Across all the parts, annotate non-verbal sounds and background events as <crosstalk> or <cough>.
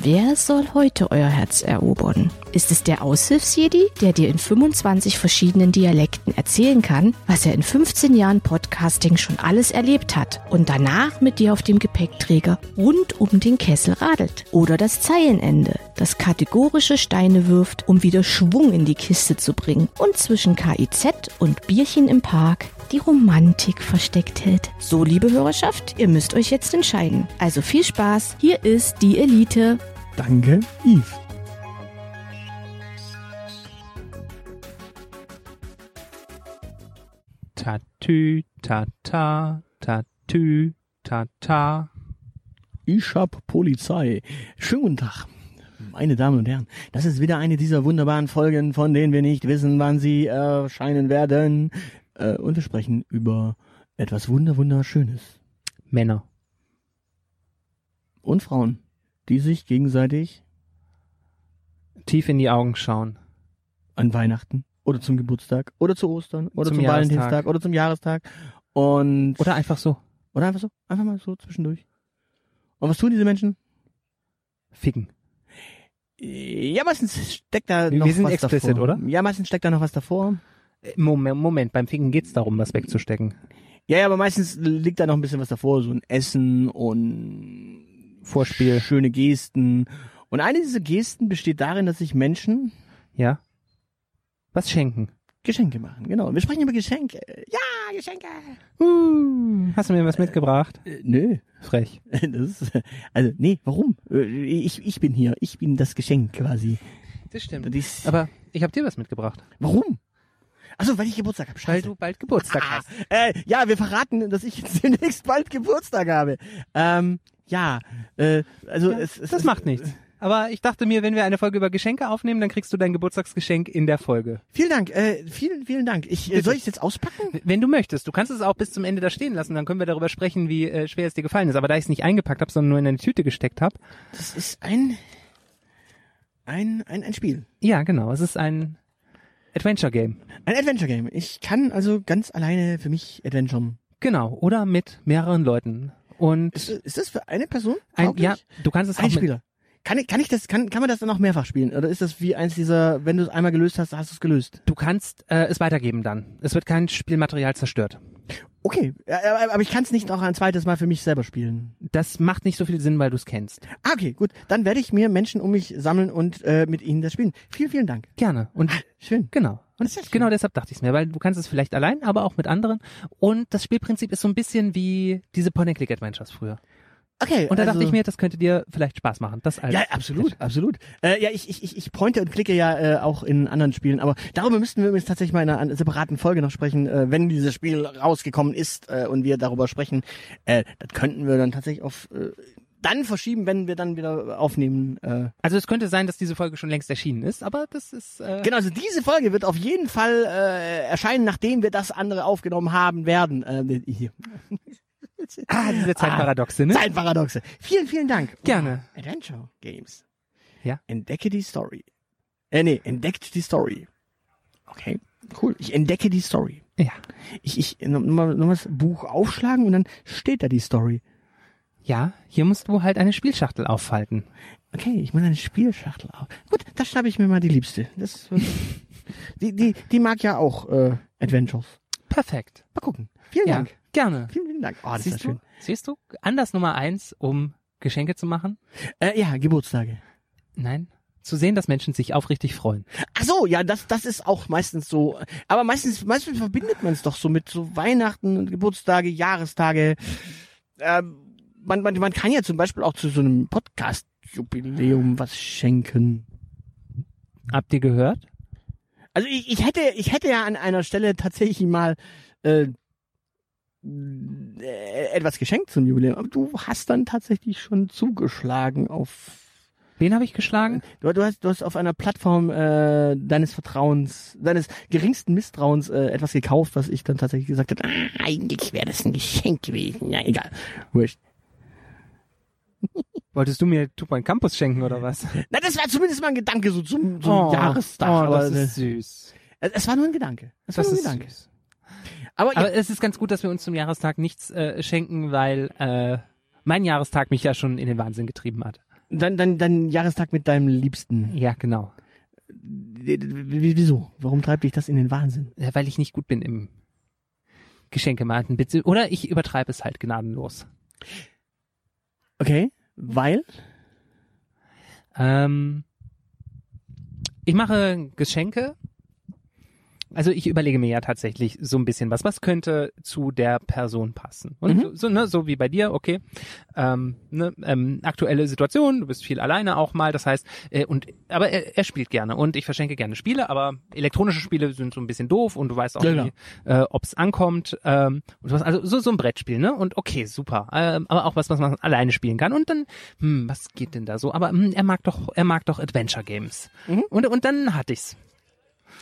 Wer soll heute euer Herz erobern? Ist es der Aushilfsjedi, der dir in 25 verschiedenen Dialekten erzählen kann, was er in 15 Jahren Podcasting schon alles erlebt hat und danach mit dir auf dem Gepäckträger rund um den Kessel radelt? Oder das Zeilenende, das kategorische Steine wirft, um wieder Schwung in die Kiste zu bringen und zwischen KIZ und Bierchen im Park die Romantik versteckt hält. So, liebe Hörerschaft, ihr müsst euch jetzt entscheiden. Also viel Spaß, hier ist die Elite. Danke, Yves. Tatü, tata, tatü, tata. Ich hab Polizei. Schönen guten Tag. Meine Damen und Herren, das ist wieder eine dieser wunderbaren Folgen, von denen wir nicht wissen, wann sie erscheinen werden. Äh, und wir sprechen über etwas wunder wunderschönes. Männer. Und Frauen, die sich gegenseitig Tief in die Augen schauen. an Weihnachten oder zum Geburtstag oder zu Ostern oder Zum zum. Valentinstag oder zum Jahrestag und Oder einfach so. oder einfach so, einfach mal so zwischendurch. Und was tun diese Menschen? Ficken. Ja, meistens steckt da Wir noch sind was explicit, davor. oder? Ja, meistens steckt da noch was davor. Äh, Moment, Moment, beim Ficken geht's darum, was wegzustecken. Ja, ja, aber meistens liegt da noch ein bisschen was davor, so ein Essen und Vorspiel. schöne Gesten. Und eine dieser Gesten besteht darin, dass sich Menschen Ja? Was schenken? Geschenke machen. Genau. Wir sprechen über Geschenke. Ja, Geschenke. Uh, hast du mir was mitgebracht? Äh, nö. Frech. <laughs> Das ist, also, nee, warum? Äh, Ich, ich bin hier. Ich bin das Geschenk quasi. Das stimmt. Dies, Aber ich habe dir was mitgebracht. warum? Achso, weil ich Geburtstag habe. Weil du bald Geburtstag Ah, hast. äh, ja, wir verraten, dass ich jetzt <laughs> demnächst bald Geburtstag habe. Ähm, ja, äh, also Ja, es, es das es- macht nichts. Aber ich dachte mir, wenn wir eine Folge über Geschenke aufnehmen, dann kriegst du dein Geburtstagsgeschenk in der Folge. Vielen Dank, äh, vielen, vielen Dank. Ich, äh, soll ich es jetzt auspacken? Wenn du möchtest, du kannst es auch bis zum Ende da stehen lassen, dann können wir darüber sprechen, wie äh, schwer es dir gefallen ist. Aber da ich es nicht eingepackt habe, sondern nur in eine Tüte gesteckt habe, Das ist ein, ein, ein, ein Spiel. ja genau, es ist ein Adventure Game. Ein Adventure Game. Ich kann also ganz alleine für mich adventuren. Genau, oder mit mehreren Leuten. Und Ist, ist das für eine Person? ein, ja, du kannst es auch Ein mit, Spieler. Kann ich, kann ich das, kann, kann man das dann auch mehrfach spielen? Oder ist das wie eins dieser, wenn du es einmal gelöst hast, hast du es gelöst? du kannst äh, es weitergeben dann. Es wird kein Spielmaterial zerstört. Okay, ja, aber, aber ich kann es nicht noch ein zweites Mal für mich selber spielen. Das macht nicht so viel Sinn, weil du es kennst. Ah, okay, gut. Dann werde ich mir Menschen um mich sammeln und äh, mit ihnen das spielen. Vielen, vielen Dank. Gerne. Und Schön. Genau. Und schön. genau deshalb dachte ich es mir, weil du kannst es vielleicht allein, aber auch mit anderen. Und das Spielprinzip ist so ein bisschen wie diese Point-and-Click-Adventures früher. Okay. Und da also, dachte ich mir, das könnte dir vielleicht Spaß machen. Das als Ja, absolut, absolut. Äh, ja, ich, ich, ich, pointe und klicke ja äh, auch in anderen Spielen, aber darüber müssten wir übrigens tatsächlich mal in einer an- separaten Folge noch sprechen, äh, wenn dieses Spiel rausgekommen ist äh, und wir darüber sprechen. Äh, das könnten wir dann tatsächlich auf äh, dann verschieben, wenn wir dann wieder aufnehmen. Äh. Also es könnte sein, dass diese Folge schon längst erschienen ist, aber das ist äh, Genau, also diese Folge wird auf jeden Fall äh, erscheinen, nachdem wir das andere aufgenommen haben werden. Äh, hier. <laughs> ah, diese Zeitparadoxe, ne? Zeitparadoxe. Vielen, vielen Dank. Gerne. Wow. Adventure Games. Ja. Entdecke die Story. Äh, nee, entdeckt die Story. Okay, cool. Ich entdecke die Story. Ja. Ich, ich, nochmal noch mal das Buch aufschlagen und dann steht da die Story. Ja, hier musst du halt eine Spielschachtel aufhalten. Okay, ich muss eine Spielschachtel auf. Gut, da schnappe ich mir mal die Liebste. Das, <laughs> die, die, die mag ja auch äh, Adventures. Perfekt. Mal gucken. Vielen Ja, Dank. Gerne. Vielen, vielen Dank. Oh, das ist Siehst schön. du? Siehst du? Anders Nummer eins, um Geschenke zu machen? Äh, ja, Geburtstage. Nein. Zu sehen, dass Menschen sich aufrichtig freuen. Ach so, ja, das, das ist auch meistens so. Aber meistens, meistens verbindet man es doch so mit so Weihnachten, Geburtstage, Jahrestage. Ähm, man, man, man kann ja zum Beispiel auch zu so einem Podcast-Jubiläum was schenken. Habt ihr gehört? Also ich, ich hätte, ich hätte ja an einer Stelle tatsächlich mal äh, etwas geschenkt zum Jubiläum. Aber du hast dann tatsächlich schon zugeschlagen auf Wen habe ich geschlagen? Du, du, hast, du hast auf einer Plattform äh, deines Vertrauens, deines geringsten Misstrauens äh, etwas gekauft, was ich dann tatsächlich gesagt habe, ah, eigentlich wäre das ein Geschenk gewesen. Ja, egal. Wurscht. <laughs> Wolltest du mir Point Campus schenken oder was? <laughs> Na, das war zumindest mal ein Gedanke so zum, zum Jahrestag. Oh, aber das ist süß. äh, es war nur ein Gedanke. Es war Das nur ein Gedanke. süß. Aber, Aber ja, es ist ganz gut, dass wir uns zum Jahrestag nichts äh, schenken, weil äh, mein Jahrestag mich ja schon in den Wahnsinn getrieben hat. dann, dann, dann Jahrestag mit deinem Liebsten. Ja, genau. W- w- Wieso? Warum treibt dich das in den Wahnsinn? Ja, weil ich nicht gut bin im Geschenkemarten. Bitte- Oder ich übertreibe es halt gnadenlos. Okay, weil? Ähm, ich mache Geschenke. Also ich überlege mir ja tatsächlich so ein bisschen was. Was könnte zu der Person passen? Und Mhm. so, so, ne, so wie bei dir, okay. Ähm, ne, ähm, aktuelle Situation, du bist viel alleine auch mal, das heißt, äh, und aber er, er spielt gerne und ich verschenke gerne Spiele, aber elektronische Spiele sind so ein bisschen doof und du weißt auch Ja, nicht, äh, ob es ankommt. Ähm, und sowas. Also so, so ein Brettspiel, ne? Und okay, super. Ähm, aber auch was, was man alleine spielen kann. Und dann, hm, was geht denn da so? Aber hm, er mag doch, er mag doch Adventure Games. Mhm. Und, und dann hatte ich's.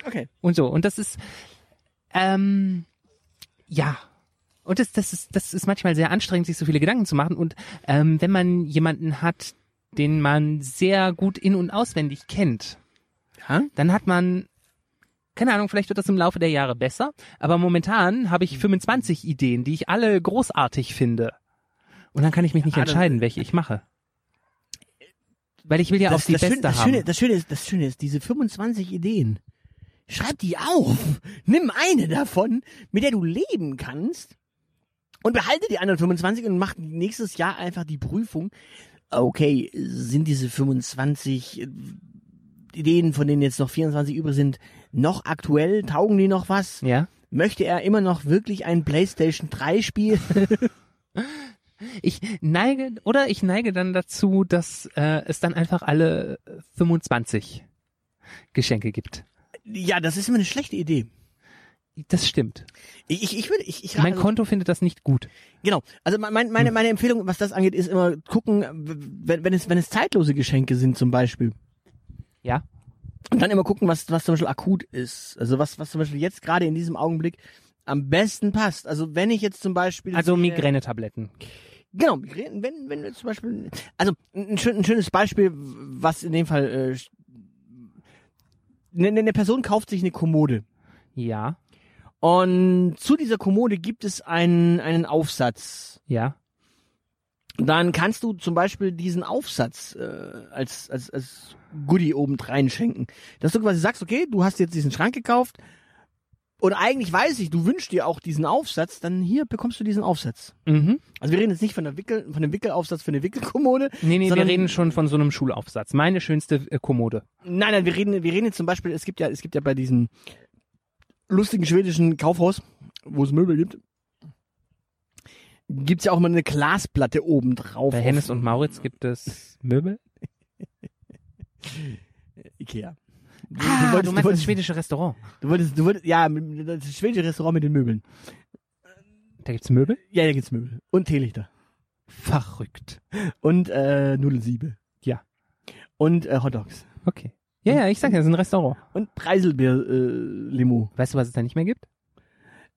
Okay. Und so. Und das ist, ähm, ja. Und das, das ist, das ist manchmal sehr anstrengend, sich so viele Gedanken zu machen. Und ähm, wenn man jemanden hat, den man sehr gut in- und auswendig kennt, Ja? dann hat man, keine Ahnung, vielleicht wird das im Laufe der Jahre besser, aber momentan habe ich 25 Ideen, die ich alle großartig finde. Und dann kann ich mich nicht Ah, entscheiden, welche ich mache. Weil ich will ja auch die das, beste Schöne, das, haben. Schöne, das, Schöne ist, das Schöne ist, diese 25 Ideen, schreib die auf. Nimm eine davon, mit der du leben kannst und behalte die anderen 25 und mach nächstes Jahr einfach die Prüfung. Okay, sind diese 25 äh, Ideen, von denen jetzt noch 24 übrig sind, noch aktuell? Taugen die noch was? ja. Möchte er immer noch wirklich ein PlayStation 3 Spiel? <laughs> <laughs> Ich neige, oder ich neige dann dazu, dass äh, es dann einfach alle 25 Geschenke gibt. Ja, das ist immer eine schlechte Idee. Das stimmt. Ich, ich, ich würde, ich, ich Mein also- Konto findet das nicht gut. Genau. Also mein, meine, meine Empfehlung, was das angeht, ist immer gucken, wenn, wenn es, wenn es zeitlose Geschenke sind zum Beispiel. Ja. Und dann immer gucken, was, was zum Beispiel akut ist. Also was, was zum Beispiel jetzt gerade in diesem Augenblick am besten passt. Also wenn ich jetzt zum Beispiel. Also Migränetabletten. Genau, wenn, wenn du zum Beispiel. Also ein, schön, ein schönes Beispiel, was in dem Fall. Äh, eine, eine Person kauft sich eine Kommode. Ja, Und zu dieser Kommode gibt es einen, einen Aufsatz. ja. dann kannst du zum Beispiel diesen Aufsatz äh, als, als, als Goodie oben schenken. Dass du quasi sagst, okay, du hast jetzt diesen Schrank gekauft und eigentlich weiß ich, du wünschst dir auch diesen Aufsatz, dann hier bekommst du diesen Aufsatz. Mhm. Also wir reden jetzt nicht von, der Wickel, von dem Wickelaufsatz für eine Wickelkommode. Nee, nee, wir reden schon von so einem Schulaufsatz. Meine schönste äh, Kommode. Nein, nein, wir reden, wir reden jetzt zum Beispiel, es gibt ja, es gibt ja bei diesem lustigen schwedischen Kaufhaus, wo es Möbel gibt, gibt's ja auch mal eine Glasplatte oben drauf. Bei Hennes und Mauritz gibt es Möbel. <laughs> Ikea. Du, Ah, du, wolltest, du, meinst das wolltest, schwedische Restaurant. du wolltest, du wolltest, ja, das schwedische Restaurant mit den Möbeln. Da gibt's Möbel? Ja, da gibt's Möbel. Und Teelichter. Verrückt. Und äh, Nudelsiebe. Ja. Und äh, Hotdogs. Okay. Ja, ja, ich sag ja, das ist ein Restaurant. Und Preiselbeer-Limo. Weißt du, was es da nicht mehr gibt?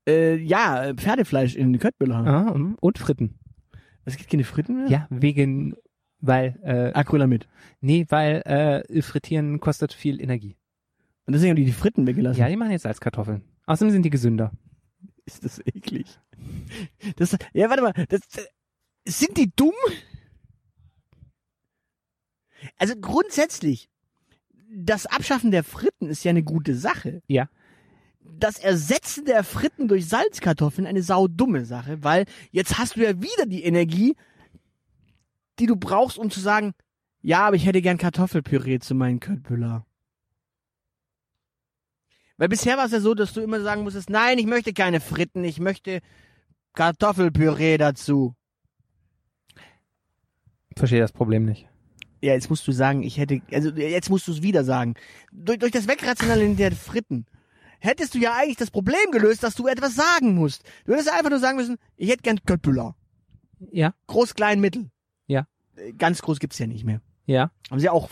Äh, ja, äh, Pferdefleisch in Köttbüller. Ah, und Fritten. Es gibt keine Fritten mehr? Ja, wegen, weil, äh, Acrylamid. nee, weil äh, Frittieren kostet viel Energie. Und deswegen haben die die Fritten weggelassen. Ja, die machen jetzt Salzkartoffeln. Außerdem sind die gesünder. Ist das eklig. Das, ja, warte mal. Das, das, sind die dumm? Also grundsätzlich, das Abschaffen der Fritten ist ja eine gute Sache. Ja. Das Ersetzen der Fritten durch Salzkartoffeln eine saudumme Sache, weil jetzt hast du ja wieder die Energie, die du brauchst, um zu sagen, ja, aber ich hätte gern Kartoffelpüree zu meinen Köttbüller. Weil bisher war es ja so, dass du immer sagen musstest, nein, ich möchte keine Fritten, ich möchte Kartoffelpüree dazu. Verstehe das Problem nicht. Ja, jetzt musst du sagen, ich hätte, also jetzt musst du es wieder sagen. Durch, durch das Wegrationalen der Fritten hättest du ja eigentlich das Problem gelöst, dass du etwas sagen musst. Du hättest einfach nur sagen müssen, ich hätte gern Köttbüller. Ja, Groß, klein, mittel. Äh, Ganz groß gibt's ja nicht mehr. ja. Haben sie auch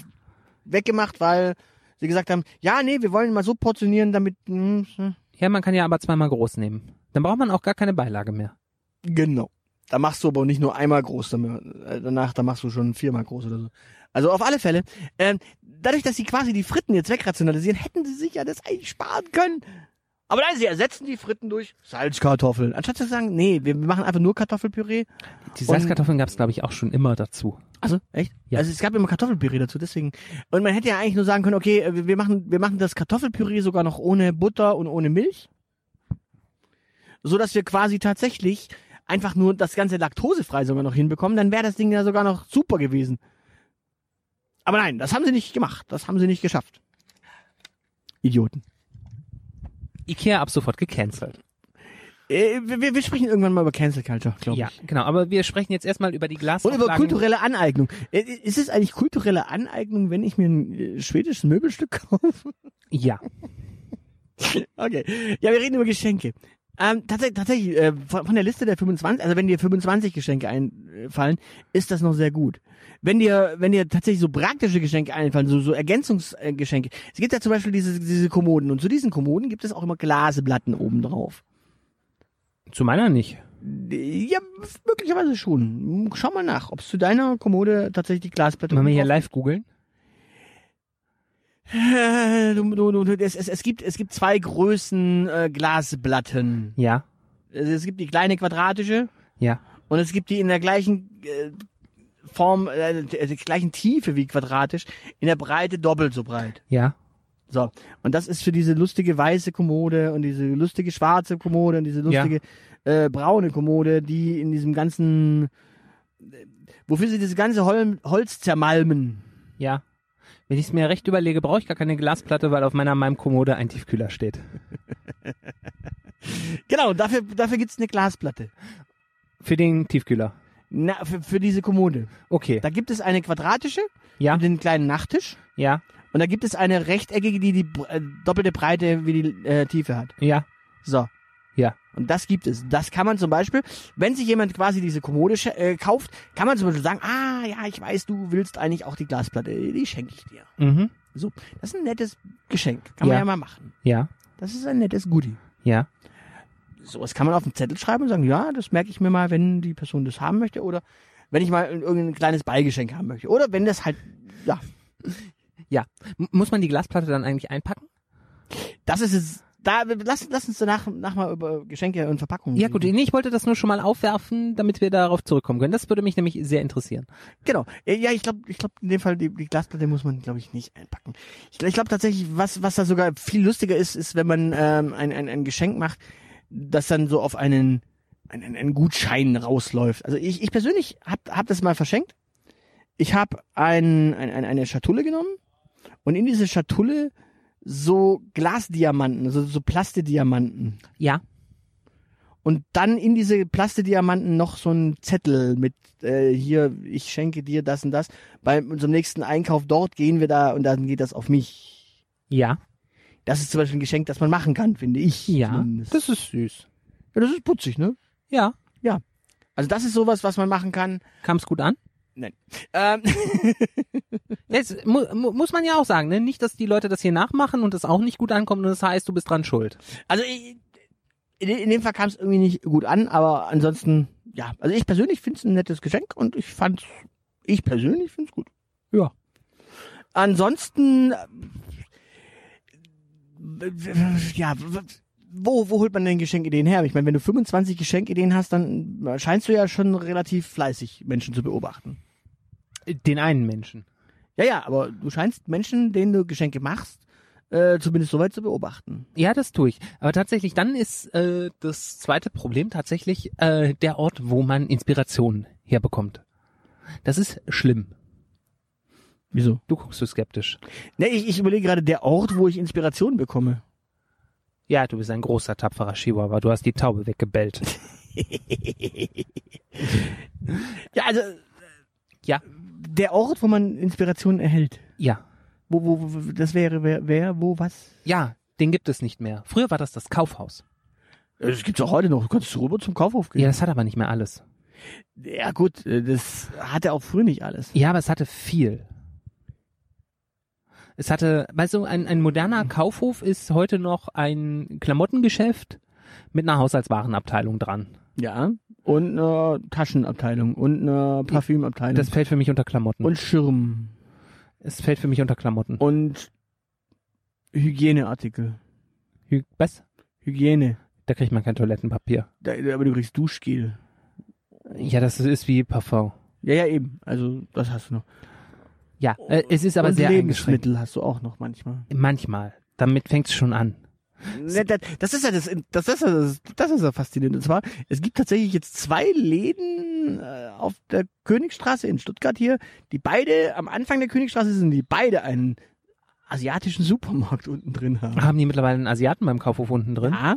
weggemacht, weil sie gesagt haben, ja, nee, wir wollen mal so portionieren, damit, hm, hm. Ja, man kann ja aber zweimal groß nehmen. Dann braucht man auch gar keine Beilage mehr. Genau. Da machst du aber nicht nur einmal groß, äh, danach, da machst du schon viermal groß oder so. Also auf alle Fälle, ähm, dadurch, dass sie quasi die Fritten jetzt wegrationalisieren, hätten sie sich ja das eigentlich sparen können. Aber nein, sie ersetzen die Fritten durch Salzkartoffeln. Anstatt zu sagen, nee, wir machen einfach nur Kartoffelpüree. Die Salzkartoffeln gab es, glaube ich, auch schon immer dazu. Also, echt? Ja. Also es gab immer Kartoffelpüree dazu, deswegen. Und man hätte ja eigentlich nur sagen können, okay, äh, wir machen, wir machen das Kartoffelpüree sogar noch ohne Butter und ohne Milch. So dass wir quasi tatsächlich einfach nur das ganze laktosefrei sogar noch hinbekommen, dann wäre das Ding ja sogar noch super gewesen. Aber nein, das haben sie nicht gemacht. Das haben sie nicht geschafft. Idioten. Ikea ab sofort gecancelt. Äh, wir, wir sprechen irgendwann mal über Cancel Culture, glaube Ja, ich. genau. Aber wir sprechen jetzt erstmal über die Und Glasauflagen. über kulturelle Aneignung. Äh, Ist es eigentlich kulturelle Aneignung, wenn ich mir ein äh, schwedisches Möbelstück kaufe? Ja. <laughs> Okay. Ja, wir reden über Geschenke. Ähm, tatsächlich, tatsächlich äh, von, von der Liste der 25, also wenn dir 25 Geschenke einfallen, ist das noch sehr gut. Wenn dir, wenn dir tatsächlich so praktische Geschenke einfallen, so, so Ergänzungsgeschenke. Es gibt ja zum Beispiel diese, diese Kommoden und zu diesen Kommoden gibt es auch immer Glaseplatten oben drauf. Zu meiner nicht. Ja, möglicherweise schon. Schau mal nach, ob es zu deiner Kommode tatsächlich die Glasplatte Wollen wir hier live googeln? Äh, du, du, du, es, es, es, gibt, es gibt zwei Größen äh, Glasplatten. Ja. Also Es gibt die kleine quadratische Ja. und es gibt die in der gleichen äh, Form, äh, der gleichen Tiefe wie quadratisch, in der Breite doppelt so breit. Ja. So. Und das ist für diese lustige weiße Kommode und diese lustige schwarze Kommode und diese lustige äh, braune Kommode, die in diesem ganzen, äh, wofür sie das ganze Hol Holz zermalmen. Ja. Wenn ich es mir recht überlege, brauche ich gar keine Glasplatte, weil auf meiner meinem Kommode ein Tiefkühler steht. <laughs> Genau, dafür, dafür gibt's eine Glasplatte. Für den Tiefkühler. Na, für, für diese Kommode. Okay. Da gibt es eine quadratische Ja. und den kleinen Nachttisch. Ja. Und da gibt es eine rechteckige, die die äh, doppelte Breite wie die äh, Tiefe hat. Ja. So. Ja. Und das gibt es. Das kann man zum Beispiel, wenn sich jemand quasi diese Kommode äh, kauft, kann man zum Beispiel sagen, ah, ja, ich weiß, du willst eigentlich auch die Glasplatte, die schenke ich dir. Mhm. So. Das ist ein nettes Geschenk. Kann man Ja. ja mal machen. Ja. Das ist ein nettes Goodie. Ja. Sowas kann man auf den Zettel schreiben und sagen, ja, das merke ich mir mal, wenn die Person das haben möchte oder wenn ich mal irgendein kleines Beigeschenk haben möchte. Oder wenn das halt, ja, M muss man die Glasplatte dann eigentlich einpacken? das ist es. Da, lass, lass uns danach nach mal über Geschenke und Verpackungen Ja gut, nee, ich wollte das nur schon mal aufwerfen, damit wir darauf zurückkommen können. Das würde mich nämlich sehr interessieren. Genau. Ja, ich glaube, ich glaube in dem Fall die, die Glasplatte muss man, glaube ich, nicht einpacken. Ich, ich glaube tatsächlich, was was da sogar viel lustiger ist, ist, wenn man ähm, ein, ein ein Geschenk macht, das dann so auf einen einen, einen Gutschein rausläuft. Also ich, ich persönlich hab hab das mal verschenkt. Ich habe ein, ein, ein, eine Schatulle genommen und in diese Schatulle so Glasdiamanten, also so Plastediamanten. Ja. Und dann in diese Plastediamanten noch so ein Zettel mit äh, hier, ich schenke dir das und das. Bei unserem nächsten Einkauf dort gehen wir da und dann geht das auf mich. Ja. Das ist zum Beispiel ein Geschenk, das man machen kann, finde ich. Ja. zumindest. Das ist süß. ja, das ist putzig, ne? Ja. Also das ist sowas, was man machen kann. Kam es gut an? Ähm, <laughs> Jetzt mu mu muss man ja auch sagen, ne? Nicht, dass die Leute das hier nachmachen und es auch nicht gut ankommt und das heißt, du bist dran schuld. also ich, in, in dem Fall kam es irgendwie nicht gut an, aber ansonsten, ja. Also ich persönlich finde es ein nettes Geschenk und ich fand's, ich persönlich finde es gut. Ja. Ansonsten, ja, wo, wo holt man denn Geschenkideen her? Ich meine, wenn du 25 Geschenkideen hast, dann scheinst du ja schon relativ fleißig Menschen zu beobachten. Den einen Menschen. Ja, ja, aber du scheinst Menschen, denen du Geschenke machst, äh, zumindest soweit zu beobachten. Ja, das tue ich. Aber tatsächlich, dann ist äh, das zweite Problem tatsächlich äh, der Ort, wo man Inspiration herbekommt. Das ist schlimm. Wieso? Du guckst so skeptisch. Ne, ich, ich überlege gerade der Ort, wo ich Inspiration bekomme. Ja, du bist ein großer, tapferer Chihuahua. Du hast die Taube weggebellt. <laughs> Ja, also Ja. der Ort, wo man Inspiration erhält. Ja. Wo, wo, wo das wäre wer, wer, wo, was? Ja, den gibt es nicht mehr. Früher war das das Kaufhaus. Das gibt's auch heute noch. Du kannst rüber zum Kaufhof gehen. Ja, das hat aber nicht mehr alles. Ja gut, äh, das hatte auch früher nicht alles. Ja, aber es hatte viel. Es hatte, weißt du, ein, ein moderner Kaufhof ist heute noch ein Klamottengeschäft mit einer Haushaltswarenabteilung dran. Ja. Und eine Taschenabteilung und eine Parfümabteilung. Das fällt für mich unter Klamotten. und Schirm. es fällt für mich unter Klamotten. Und Hygieneartikel. Hü- Was? Hygiene. Da kriegt man kein Toilettenpapier. Da, aber du kriegst Duschgel. Ja, das ist wie Parfum. Ja, ja, eben. Also, das hast du noch. Ja, äh, es ist aber Und sehr. Lebensmittel hast du auch noch manchmal. Manchmal. Damit fängt es schon an. Ne, Das, ist ja das, das ist ja das, das ist ja faszinierend. Und zwar, es gibt tatsächlich jetzt zwei Läden äh, auf der Königstraße in Stuttgart hier, die beide am Anfang der Königstraße sind, die beide einen asiatischen Supermarkt unten drin haben. Haben die mittlerweile einen Asiaten beim Kaufhof unten drin? Ja,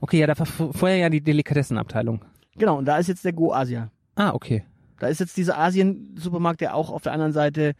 Okay, ja, da war vorher ja die Delikatessenabteilung. genau. Und da ist jetzt der Go Asia. Ah, okay. Da ist jetzt dieser Asien-Supermarkt, der auch auf der anderen Seite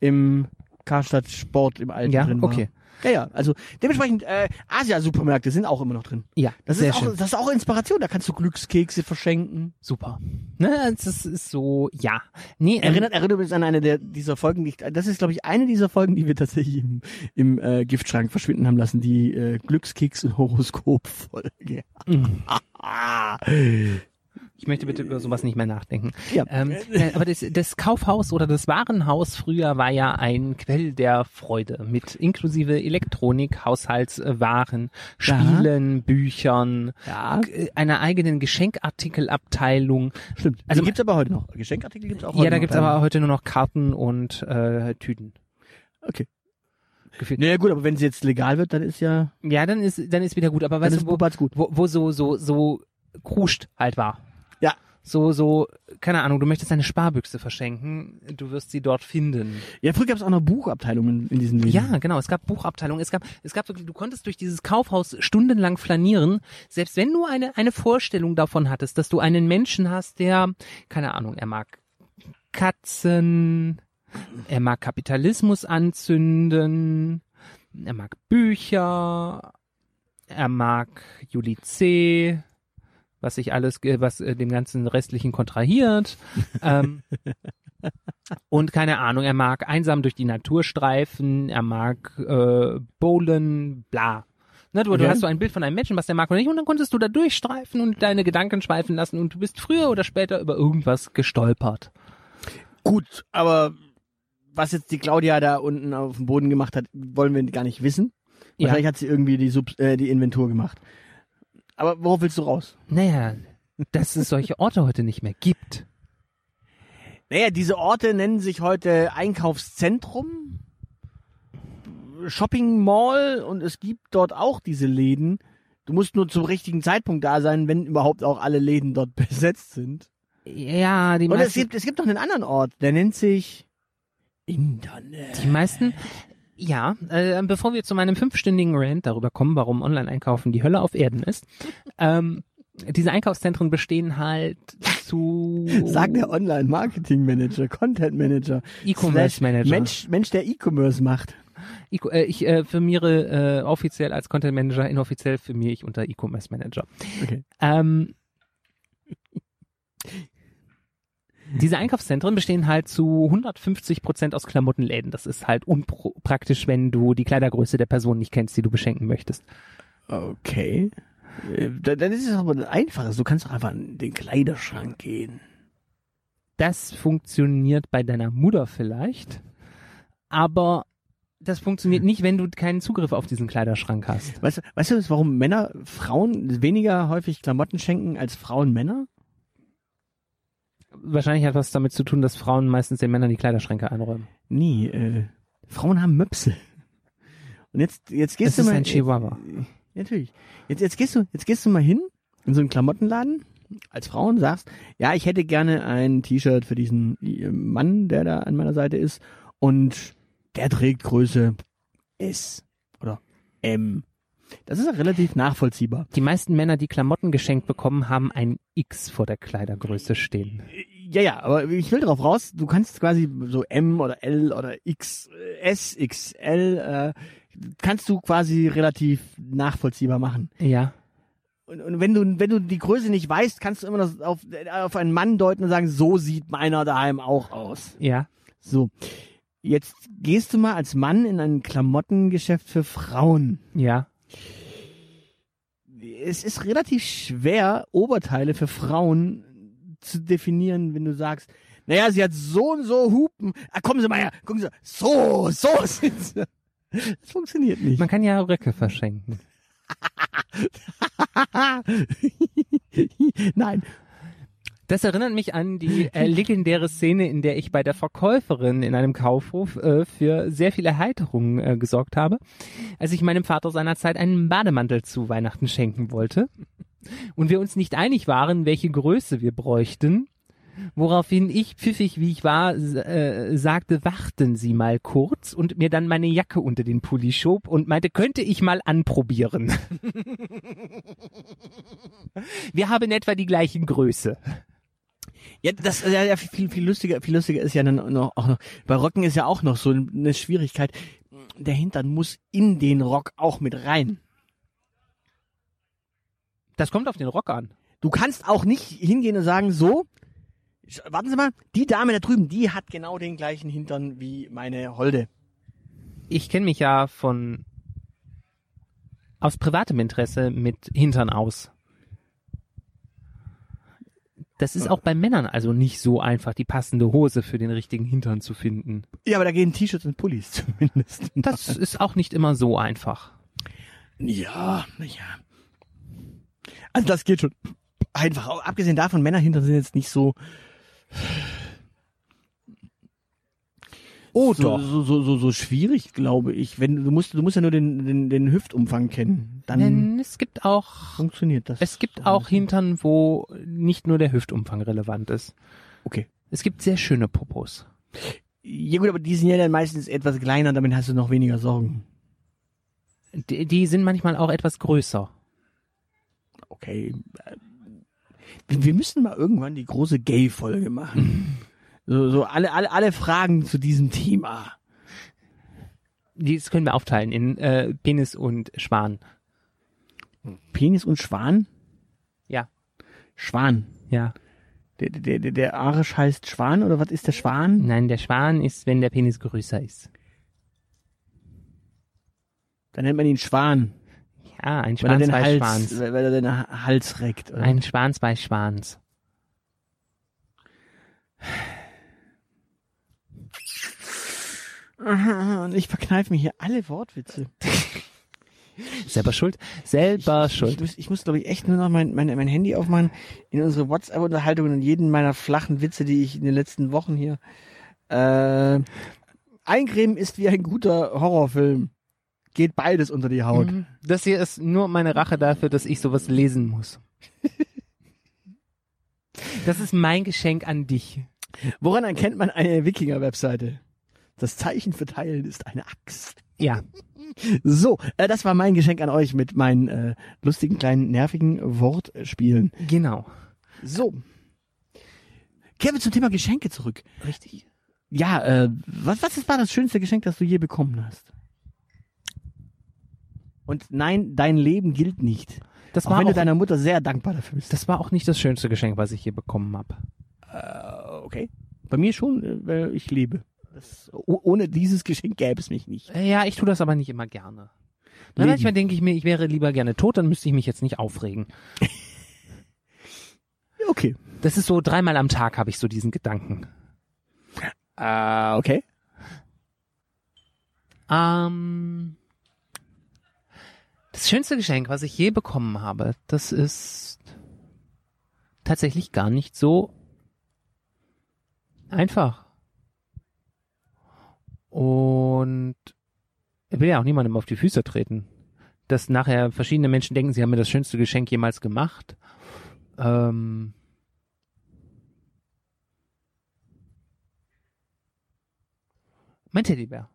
im Karstadt Sport im Alten Ja, drin war. okay. Ja, ja. Also dementsprechend äh, Asia-Supermärkte sind auch immer noch drin. Ja, Das sehr ist, auch, schön. das ist auch Inspiration. Da kannst du Glückskekse verschenken. Super. Ne, das ist so, ja. Nee, ähm, Erinnert, erinnert mich an eine der dieser Folgen. Die, ich- das ist, glaube ich, eine dieser Folgen, die wir tatsächlich im, im äh, Giftschrank verschwinden haben lassen. Die äh, Glückskeks- und Horoskop-Folge. Mhm. <laughs> <laughs> Ich möchte bitte über sowas nicht mehr nachdenken. Ja. Ähm, äh, aber das, das Kaufhaus oder das Warenhaus früher war ja ein Quell der Freude mit inklusive Elektronik, Haushaltswaren, Spielen, Büchern, ja, äh, einer eigenen Geschenkartikelabteilung. stimmt. Also- Also gibt's aber heute noch. Geschenkartikel gibt's auch heute Ja, da noch. gibt's aber heute nur noch Karten und äh, Tüten. Okay. Gefühlt. Naja, gut, aber wenn sie jetzt legal wird, dann ist ja, Ja, dann ist dann ist wieder gut. Aber weißt du, wo, gut. wo, wo so so so kruscht halt war. So so keine Ahnung. Du möchtest deine Sparbüchse verschenken. Du wirst sie dort finden. Ja, früher gab's auch noch Buchabteilungen in diesen Läden. Ja, genau. Es gab Buchabteilungen. Es gab, es gab wirklich, du konntest durch dieses Kaufhaus stundenlang flanieren. Selbst wenn du eine, eine Vorstellung davon hattest, dass du einen Menschen hast, der, keine Ahnung, er mag Katzen, er mag Kapitalismus anzünden, er mag Bücher, er mag Juli C., was sich alles, ge- was äh, dem ganzen restlichen kontrahiert. ähm, <laughs> und keine Ahnung, er mag einsam durch die Natur streifen, er mag äh, bowlen, bla. Ne, du, du Okay. hast so ein Bild von einem Menschen, was der mag oder nicht, und dann konntest du da durchstreifen und deine Gedanken schweifen lassen und du bist früher oder später über irgendwas gestolpert. Gut, aber was jetzt die Claudia da unten auf dem Boden gemacht hat, wollen wir gar nicht wissen. Ja. Wahrscheinlich hat sie irgendwie die, Sub äh, die Inventur gemacht. Aber worauf willst du raus? Naja, dass es solche Orte heute nicht mehr gibt. Naja, diese Orte nennen sich heute Einkaufszentrum, Shopping Mall und es gibt dort auch diese Läden. Du musst nur zum richtigen Zeitpunkt da sein, wenn überhaupt auch alle Läden dort <laughs> besetzt sind. Ja, die Und es meisten, gibt, es gibt noch einen anderen Ort, der nennt sich Internet. die meisten, ja, äh, bevor wir zu meinem fünfstündigen Rant darüber kommen, warum Online-Einkaufen die Hölle auf Erden ist, <laughs> ähm, diese Einkaufszentren bestehen halt zu Sagt der Online-Marketing-Manager, Content-Manager, E-Commerce slash Manager. Mensch, Mensch, der E-Commerce macht. E äh, ich äh, firmiere äh, offiziell als Content Manager, inoffiziell firmiere ich unter E-Commerce Manager. Okay. Ähm, diese Einkaufszentren bestehen halt zu 150 Prozent aus Klamottenläden. Das ist halt unpraktisch, wenn du die Kleidergröße der Person nicht kennst, die du beschenken möchtest. Okay. Äh, Dann ist es aber einfaches. Du kannst doch einfach in den Kleiderschrank gehen. Das funktioniert bei deiner Mutter vielleicht, aber das funktioniert nicht, wenn du keinen Zugriff auf diesen Kleiderschrank hast. Weißt, weißt du, warum Männer Frauen weniger häufig Klamotten schenken als Frauen Männer? Wahrscheinlich hat was damit zu tun, dass Frauen meistens den Männern die Kleiderschränke einräumen. Nee, äh, Frauen haben Möpse. Und jetzt, jetzt gehst Das du ist mal. ein Chihuahua. Ja, natürlich. Jetzt, jetzt gehst du, jetzt gehst du mal hin in so einen Klamottenladen als Frau und sagst, ja, ich hätte gerne ein T-Shirt für diesen äh, Mann, der da an meiner Seite ist und der trägt Größe S oder M. Das ist ja relativ nachvollziehbar. Die meisten Männer, die Klamotten geschenkt bekommen, haben ein X vor der Kleidergröße stehen. Ja, ja, aber ich will drauf raus, du kannst quasi so M oder L oder X, äh, S, XL, äh, kannst du quasi relativ nachvollziehbar machen. Ja. Und, und wenn du wenn du die Größe nicht weißt, kannst du immer noch auf, auf einen Mann deuten und sagen, so sieht meiner daheim auch aus. Ja. So. Jetzt gehst du mal als Mann in ein Klamottengeschäft für Frauen. Ja. Es ist relativ schwer, Oberteile für Frauen zu definieren, wenn du sagst, naja, sie hat so und so Hupen. Ah, kommen Sie mal her, gucken Sie, so, so <laughs> sind sie. Das funktioniert nicht. Man kann ja Röcke verschenken. <laughs> Nein. Das erinnert mich an die äh, legendäre Szene, in der ich bei der Verkäuferin in einem Kaufhof äh, für sehr viel Erheiterung äh, gesorgt habe, als ich meinem Vater seinerzeit einen Bademantel zu Weihnachten schenken wollte und wir uns nicht einig waren, welche Größe wir bräuchten, woraufhin ich, pfiffig wie ich war, äh, sagte, warten Sie mal kurz und mir dann meine Jacke unter den Pulli schob und meinte, könnte ich mal anprobieren. <laughs> wir haben etwa die gleichen Größe. Ja, das ja, ja viel viel lustiger, viel lustiger ist ja dann noch auch noch bei Rocken ist ja auch noch so eine Schwierigkeit. Der Hintern muss in den Rock auch mit rein. Das kommt auf den Rock an. Du kannst auch nicht hingehen und sagen, so, warten Sie mal, die Dame da drüben, die hat genau den gleichen Hintern wie meine Holde. Ich kenne mich ja von aus privatem Interesse mit Hintern aus. Das ist auch bei Männern also nicht so einfach, die passende Hose für den richtigen Hintern zu finden. Ja, aber da gehen T-Shirts und Pullis <laughs> zumindest. Das ist auch nicht immer so einfach. Ja, ja. Also das geht schon einfach. Abgesehen davon, Männerhintern sind jetzt nicht so. Oh so, so, so, so, so schwierig, glaube ich. Wenn du musst, du musst ja nur den, den, den Hüftumfang kennen, dann Denn es gibt auch funktioniert das. es gibt auch Hintern, wo nicht nur der Hüftumfang relevant ist. Okay. Es gibt sehr schöne Popos. Ja gut, aber die sind ja dann meistens etwas kleiner, damit hast du noch weniger Sorgen. Die, die sind manchmal auch etwas größer. Okay. Wir wir müssen mal irgendwann die große Gay-Folge machen. <laughs> So, so alle, alle, alle Fragen zu diesem Thema. Das können wir aufteilen in äh, Penis und Schwan. Penis und Schwan? Ja. Schwan. Ja. Der, der, der, der Arisch heißt Schwan oder was ist der Schwan? Nein, der Schwan ist, wenn der Penis größer ist. Dann nennt man ihn Schwan. Ja, ein Weil Schwan, den zwei Hals, Schwans. weil er den Ha- Hals reckt. Oder? Ein Schwan, zwei Schwans. Aha, Und ich verkneife mir hier alle Wortwitze. <laughs> Selber schuld. Selber Ich schuld. muss, ich muss glaube ich, echt nur noch mein, mein, mein Handy aufmachen, in unsere WhatsApp-Unterhaltungen und jeden meiner flachen Witze, die ich in den letzten Wochen hier. Äh, Eincremen ist wie ein guter Horrorfilm. Geht beides unter die Haut. Mhm. Das hier ist nur meine Rache dafür, dass ich sowas lesen muss. <laughs> Das ist mein Geschenk an dich. Woran erkennt man eine Wikinger-Webseite? Das Zeichen für Teilen ist eine Axt. Ja. <laughs> So, äh, das war mein Geschenk an euch mit meinen äh, lustigen, kleinen, nervigen Wortspielen. Genau. So. Kehren wir zum Thema Geschenke zurück. Richtig. Ja, äh, was, was war das schönste Geschenk, das du je bekommen hast? Und nein, dein Leben gilt nicht. Das Auch war, wenn du auch, deiner Mutter sehr dankbar dafür bist. das war auch nicht das schönste Geschenk, was ich je bekommen habe. Äh, okay. Bei mir schon, äh, weil ich lebe. Das, oh, ohne dieses Geschenk gäbe es mich nicht. Ja, ich tue das aber nicht immer gerne. Leben. manchmal denke ich mir, ich wäre lieber gerne tot, dann müsste ich mich jetzt nicht aufregen. <laughs> Okay. Das ist so dreimal am Tag habe ich so diesen Gedanken. Äh, okay. Ähm, das schönste Geschenk, was ich je bekommen habe, das ist tatsächlich gar nicht so einfach. Und ich will ja auch niemandem auf die Füße treten. Dass nachher verschiedene Menschen denken, sie haben mir das schönste Geschenk jemals gemacht. Ähm, mein Teddybär.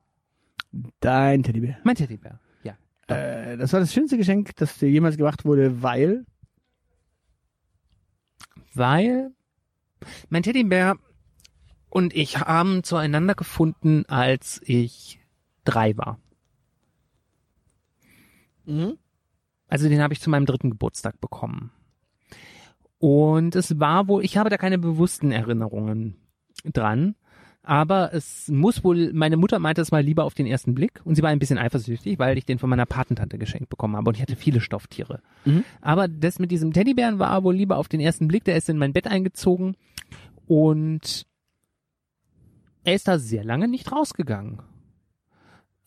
Dein Teddybär. Mein Teddybär. Ja. Äh, das war das schönste Geschenk, das dir jemals gemacht wurde, weil weil mein Teddybär und ich haben zueinander gefunden, als ich drei war. Also den habe ich zu meinem dritten Geburtstag bekommen. Und es war wohl, ich habe da keine bewussten Erinnerungen dran, aber es muss wohl, meine Mutter meinte es mal lieber auf den ersten Blick und sie war ein bisschen eifersüchtig, weil ich den von meiner Patentante geschenkt bekommen habe und ich hatte viele Stofftiere. Mhm. Aber das mit diesem Teddybären war wohl lieber auf den ersten Blick, der ist in mein Bett eingezogen und er ist da sehr lange nicht rausgegangen.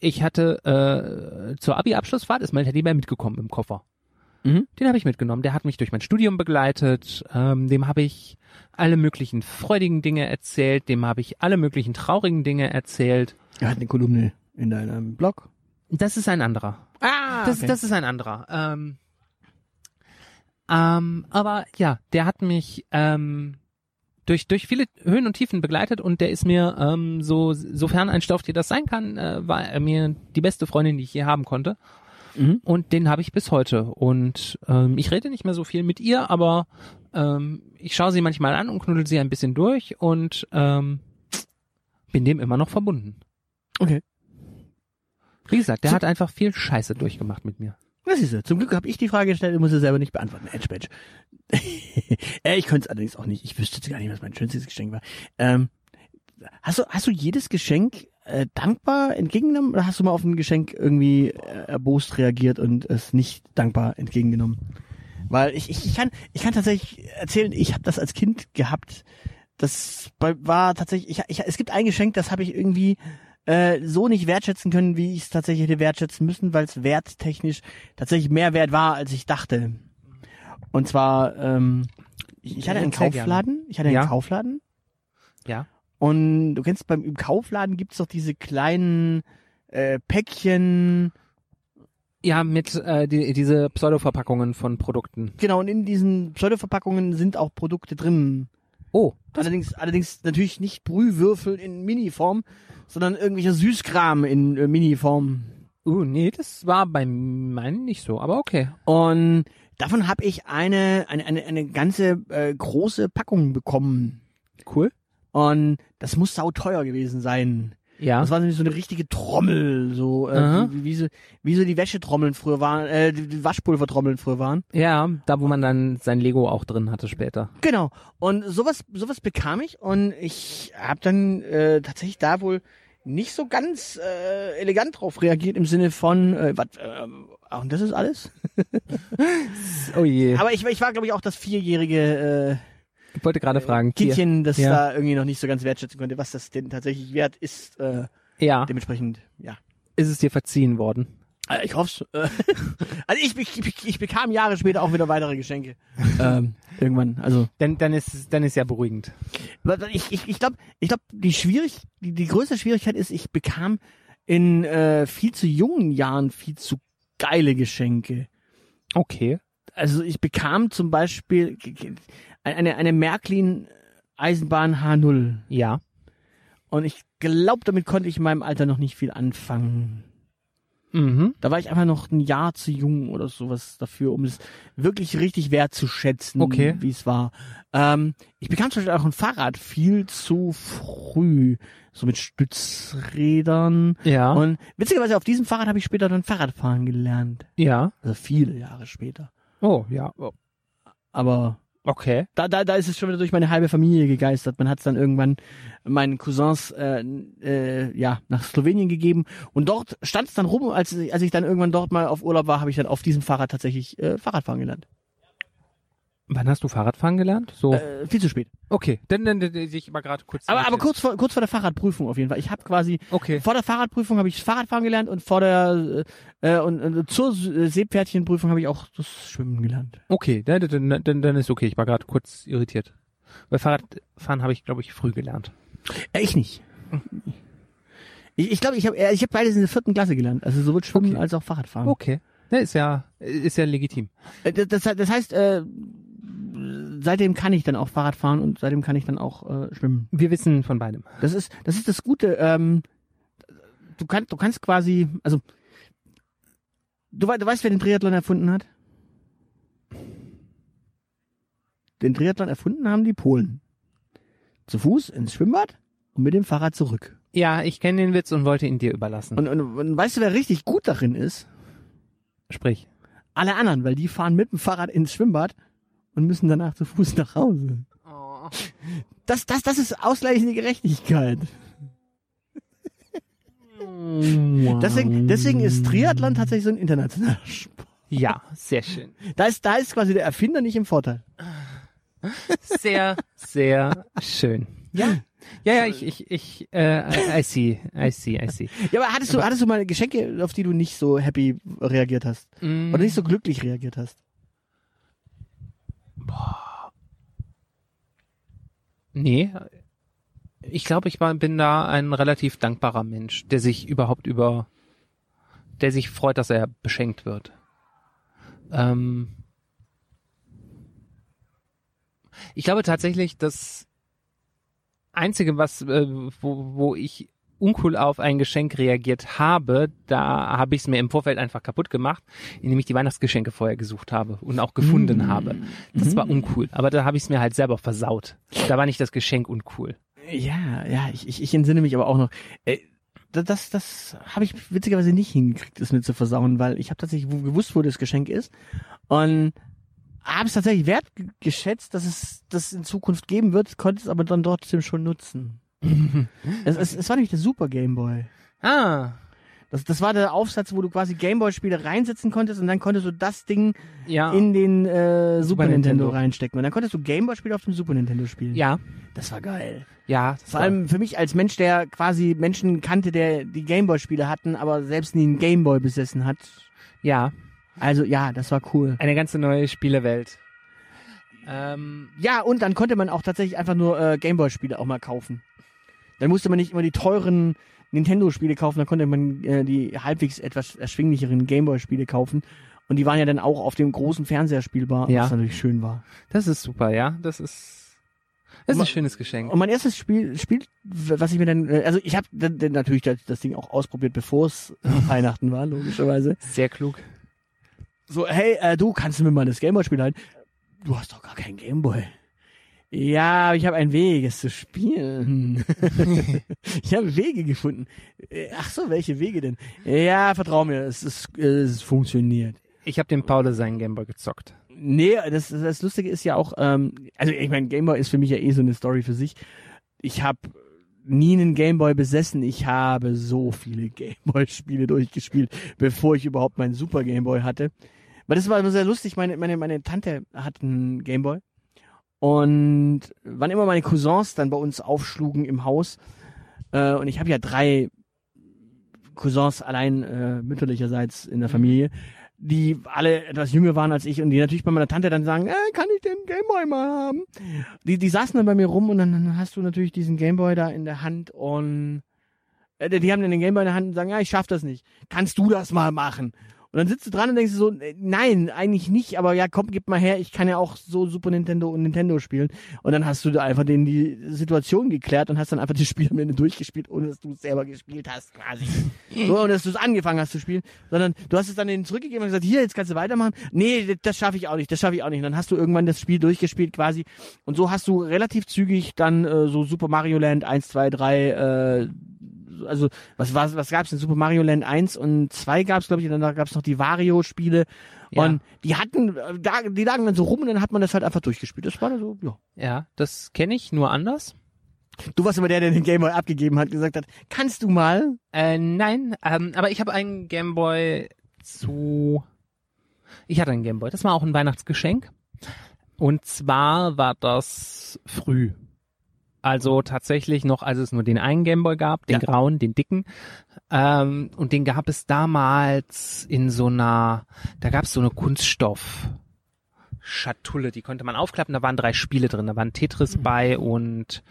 Ich hatte äh, zur Abi-Abschlussfahrt ist mein Teddybär mitgekommen im Koffer. Mhm. Den habe ich mitgenommen. Der hat mich durch mein Studium begleitet. Ähm, dem habe ich alle möglichen freudigen Dinge erzählt. Dem habe ich alle möglichen traurigen Dinge erzählt. Er hat eine Kolumne in deinem Blog. Das ist ein anderer. Ah, Das, das ist ein anderer. Ähm, ähm, aber ja, der hat mich ähm, durch durch viele Höhen und Tiefen begleitet und der ist mir ähm, so sofern ein Stofftier das sein kann, äh, war er mir die beste Freundin, die ich je haben konnte. Mhm. Und den habe ich bis heute. Und ähm, ich rede nicht mehr so viel mit ihr, aber ähm, ich schaue sie manchmal an und knuddel sie ein bisschen durch und ähm, bin dem immer noch verbunden. Okay. Wie gesagt, der So- hat einfach viel Scheiße durchgemacht mit mir. Das ist Zum Glück habe ich die Frage gestellt und muss sie selber nicht beantworten. Edge Badge. Äh, ich könnte es allerdings auch nicht. Ich wüsste gar nicht, was mein schönstes Geschenk war. Ähm, hast du hast du jedes Geschenk äh, dankbar entgegengenommen oder hast du mal auf ein Geschenk irgendwie äh, erbost reagiert und es nicht dankbar entgegengenommen? Weil ich, ich, ich kann ich kann tatsächlich erzählen, ich habe das als Kind gehabt. Das war tatsächlich ich, ich es gibt ein Geschenk, das habe ich irgendwie äh, so nicht wertschätzen können, wie ich es tatsächlich hätte wertschätzen müssen, weil es werttechnisch tatsächlich mehr wert war, als ich dachte. Und zwar, ähm, ich, hatte einen gerne. Kaufladen, ich hatte einen Ja. Kaufladen Ja. und du kennst beim im Kaufladen gibt's doch diese kleinen äh, Päckchen, Ja, mit äh, die, diese Pseudo-Verpackungen von Produkten. genau, und in diesen Pseudoverpackungen sind auch Produkte drin. Oh, Allerdings, allerdings natürlich nicht Brühwürfel in Miniform, sondern irgendwelcher Süßkram in äh, Miniform. uh, nee, das war bei meinen nicht so, aber okay. Und davon habe ich eine, eine, eine, eine ganze äh, große Packung bekommen. Cool. Und das muss sauteuer gewesen sein. Ja. Das war nämlich so eine richtige Trommel, so äh, wie, wie, so, wie so die Wäschetrommeln früher waren, äh, die, die Waschpulvertrommeln früher waren. Ja, da wo man dann sein Lego auch drin hatte später. Genau. Und sowas, sowas bekam ich und ich habe dann äh, tatsächlich da wohl nicht so ganz äh, elegant drauf reagiert im Sinne von, äh, was, äh, und das ist alles? <laughs> Oh je. Aber ich, ich war, glaube ich, auch das vierjährige äh, Ich wollte gerade fragen. Tier. Kindchen, das Ja. da irgendwie noch nicht so ganz wertschätzen konnte, was das denn tatsächlich wert ist. Äh, Ja, dementsprechend, ja. ist es dir verziehen worden? Äh, Ich hoffe äh, <laughs> Also ich, ich, ich, bekam Jahre später auch wieder weitere Geschenke. ähm, irgendwann. Also Dann, dann ist es- dann ist ja beruhigend. ich, ich, ich glaube, ich glaub, die schwierig, die, die größte Schwierigkeit ist, ich bekam in äh, viel zu jungen Jahren viel zu geile Geschenke. Okay. Also ich bekam zum Beispiel eine, eine Märklin Eisenbahn H0. Ja. Und ich glaube, damit konnte ich in meinem Alter noch nicht viel anfangen. Mhm. Da war ich einfach noch ein Jahr zu jung oder sowas dafür, um es wirklich richtig wertzuschätzen, Okay. wie es war. Ähm, ich bekam zum Beispiel auch ein Fahrrad viel zu früh, so mit Stützrädern. Ja. Und witzigerweise auf diesem Fahrrad habe ich später dann Fahrradfahren gelernt. ja. Also viele Jahre später. Oh, ja. Aber Okay. da, da, da ist es schon wieder durch meine halbe Familie gegeistert. Man hat es dann irgendwann meinen Cousins äh, äh, ja nach Slowenien gegeben und dort stand es dann rum. Als, ich- als ich dann irgendwann dort mal auf Urlaub war, habe ich dann auf diesem Fahrrad tatsächlich äh, Fahrradfahren gelernt. Wann hast du Fahrradfahren gelernt? So. Äh, viel zu spät. okay. Dann, dann, dann ich mal gerade kurz. Aber, aber kurz vor kurz vor der Fahrradprüfung auf jeden Fall. Ich habe quasi Okay. vor der Fahrradprüfung habe ich Fahrradfahren gelernt und vor der äh, und, und zur äh, Seepferdchenprüfung habe ich auch das Schwimmen gelernt. Okay, dann, dann, dann, dann ist okay. Ich war gerade kurz irritiert. Bei Fahrradfahren habe ich, glaube ich, früh gelernt. Äh, ich nicht. Ich ich glaube, ich habe ich hab beides in der vierten Klasse gelernt. Also sowohl Schwimmen Okay. als auch Fahrradfahren. Okay. Ist ja, ist ja legitim. Äh, Das, das, das heißt, äh, seitdem kann ich dann auch Fahrrad fahren und seitdem kann ich dann auch äh, schwimmen. Wir wissen von beidem. Das ist das ist das Gute. Ähm, du kannst du kannst quasi, also du, du weißt, wer den Triathlon erfunden hat? Den Triathlon erfunden haben die Polen. Zu Fuß ins Schwimmbad und mit dem Fahrrad zurück. Ja, ich kenne den Witz und wollte ihn dir überlassen. Und, und, und weißt du, wer richtig gut darin ist? Sprich. Alle anderen, weil die fahren mit dem Fahrrad ins Schwimmbad und müssen danach zu Fuß nach Hause. Das, das, das ist ausgleichende Gerechtigkeit. Deswegen, deswegen ist Triathlon tatsächlich so ein internationaler <laughs> Sport. Ja, sehr schön. Da ist, da ist quasi der Erfinder nicht im Vorteil. Sehr, sehr schön. Ja. Ja, ja, ich, ich, ich, äh, I, I see, I see, I see. Ja, aber hattest du, hattest du mal Geschenke, auf die du nicht so happy reagiert hast? Mm, Oder nicht so glücklich reagiert hast? Boah. Nee, ich glaube, ich bin da ein relativ dankbarer Mensch, der sich überhaupt über, der sich freut, dass er beschenkt wird. Ähm ich glaube tatsächlich, das Einzige, was, äh, wo, wo ich uncool auf ein Geschenk reagiert habe, da habe ich es mir im Vorfeld einfach kaputt gemacht, indem ich die Weihnachtsgeschenke vorher gesucht habe und auch gefunden Mm. habe. Das war uncool, aber da habe ich es mir halt selber versaut. Da war nicht das Geschenk uncool. Ja, ja, ich, ich, ich entsinne mich aber auch noch. Äh, das, das, habe ich witzigerweise nicht hingekriegt, es mir zu versauen, weil ich habe tatsächlich gewusst, wo das Geschenk ist und habe es tatsächlich wertgeschätzt, dass es das in Zukunft geben wird, konnte es aber dann trotzdem schon nutzen. <laughs> es, es, es war nämlich der Super Game Boy. Ah, Das, das war der Aufsatz, wo du quasi Gameboy-Spiele reinsetzen konntest und dann konntest du das Ding ja. in den äh, Super, Nintendo. Nintendo. reinstecken. Und dann konntest du Gameboy-Spiele auf dem Super Nintendo spielen. ja, Das war geil. ja. Vor allem für mich als Mensch, der quasi Menschen kannte, der die Gameboy-Spiele hatten, aber selbst nie einen Gameboy besessen hat. Ja, Also ja, das war cool. eine ganze neue Spielewelt. Ähm, Ja, und dann konnte man auch tatsächlich einfach nur äh, Gameboy-Spiele auch mal kaufen. Dann musste man nicht immer die teuren Nintendo-Spiele kaufen, dann konnte man äh, die halbwegs etwas erschwinglicheren Gameboy-Spiele kaufen. Und die waren ja dann auch auf dem großen Fernseher spielbar, Ja. was natürlich schön war. das ist super, ja. Das ist, das ist ein schönes Geschenk. Und mein erstes Spiel, Spiel, was ich mir dann, äh, also ich habe natürlich das, das Ding auch ausprobiert, bevor es <laughs> Weihnachten war, logischerweise. Sehr klug. So, hey, äh, du, kannst du mir mal das Gameboy-Spiel halten? Du hast doch gar kein Gameboy. Ja, aber ich habe einen Weg, es zu spielen. <laughs> ich habe Wege gefunden. Äh, Ach so, welche Wege denn? Ja, vertrau mir, es, ist, es funktioniert. Ich habe dem Paul seinen Gameboy gezockt. Nee, das, das Lustige ist ja auch, ähm, also ich mein Gameboy ist für mich ja eh so eine Story für sich. Ich habe nie einen Gameboy besessen. Ich habe so viele <laughs> Gameboy-Spiele durchgespielt, bevor ich überhaupt meinen Super Gameboy hatte. Weil das war immer sehr lustig. Meine, meine, meine Tante hat einen Gameboy. Und wann immer meine Cousins dann bei uns aufschlugen im Haus, äh, und ich habe ja drei Cousins allein äh, mütterlicherseits in der Familie, die alle etwas jünger waren als ich und die natürlich bei meiner Tante dann sagen, äh, kann ich den Gameboy mal haben? Die, die saßen dann bei mir rum und dann, dann hast du natürlich diesen Gameboy da in der Hand und äh, die haben dann den Gameboy in der Hand und sagen, ja, ich schaff das nicht. Kannst du das mal machen? Und dann sitzt du dran und denkst du so, äh, nein, eigentlich nicht, aber ja, komm, gib mal her, ich kann ja auch so Super Nintendo und Nintendo spielen. Und dann hast du da einfach denen die Situation geklärt und hast dann einfach die Spiele am Ende durchgespielt, ohne dass du es selber gespielt hast, quasi. <laughs> so, ohne dass du es angefangen hast zu spielen, sondern du hast es dann denen zurückgegeben und gesagt, hier, jetzt kannst du weitermachen. Nee, das schaffe ich auch nicht, das schaffe ich auch nicht. Und dann hast du irgendwann das Spiel durchgespielt quasi. Und so hast du relativ zügig dann äh, so Super Mario Land 1, 2, 3, äh, also was was was gab's denn Super Mario Land 1 und 2 gab's glaube ich und dann gab's noch die Wario Spiele Ja. und die hatten äh, da die lagen dann so rum und dann hat man das halt einfach durchgespielt. Das war dann so, ja. Ja, das kenne ich, nur anders. Du warst immer der, der den Gameboy abgegeben hat, gesagt hat, kannst du mal? Äh, nein, ähm, aber ich habe einen Gameboy zu. Ich hatte einen Gameboy. Das war auch ein Weihnachtsgeschenk. Und zwar war das früh. Also tatsächlich noch, als es nur den einen Gameboy gab, den Ja. grauen, den dicken. Ähm, und den gab es damals in so einer, da gab es so eine Kunststoff. Schatulle, die konnte man aufklappen, da waren drei Spiele drin, da waren Tetris bei und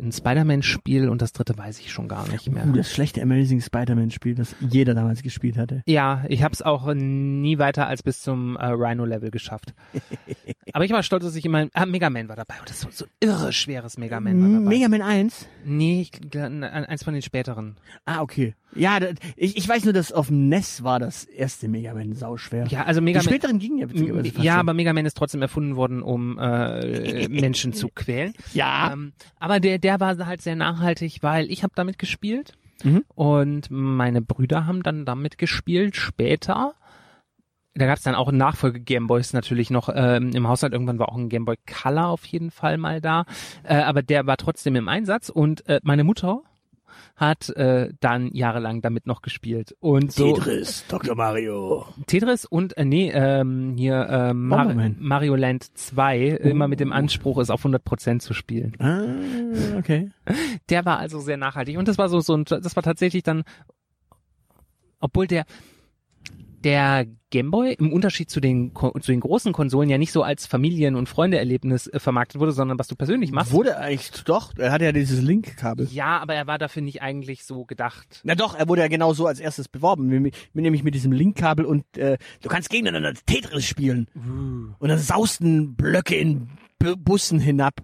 ein Spider-Man-Spiel und das dritte weiß ich schon gar nicht mehr. Uh, das schlechte Amazing Spider-Man Spiel, das jeder damals gespielt hatte. Ja, ich habe es auch nie weiter als bis zum äh, Rhino-Level geschafft. <laughs> Aber ich war stolz, dass ich immer... Ah, Mega Man war dabei. Und das ist so, so irre schweres Mega Man war dabei. Mega Man 1? Nee, ich, eins von den späteren. Ah, okay. Ja, da, ich, ich weiß nur, dass auf dem NES war das erste Mega Man sauschwer. Ja, also Mega Die Man... späteren gingen ja witzigerweise fast Ja, schon. aber Mega Man ist trotzdem erfunden worden, um äh, <laughs> Menschen zu quälen. Ja. Ähm, aber der, der war halt sehr nachhaltig, weil ich habe damit gespielt Mhm. und meine Brüder haben dann damit gespielt später. Da gab es dann auch Nachfolge Gameboys natürlich noch ähm, im Haushalt. Irgendwann war auch ein Gameboy Color auf jeden Fall mal da. Äh, aber der war trotzdem im Einsatz und äh, meine Mutter hat äh, dann jahrelang damit noch gespielt. Und so Tetris, Dr. Mario. Tetris und äh, nee, ähm, hier äh, Mar Bomberman. Mario Land 2 immer mit dem Anspruch, es auf 100% zu spielen. Ah, okay. Der war also sehr nachhaltig und das war so so ein, das war tatsächlich dann obwohl der der Gameboy im Unterschied zu den, zu den großen Konsolen ja nicht so als Familien- und Freundeerlebnis äh, vermarktet wurde, sondern was du persönlich machst. Wurde eigentlich doch, er hatte ja dieses Link-Kabel. Ja, aber er war dafür nicht eigentlich so gedacht. Na doch, er wurde ja genau so als erstes beworben, nämlich mit diesem Link-Kabel und äh, du kannst gegeneinander Tetris spielen. Und dann sausten Blöcke in B Bussen hinab.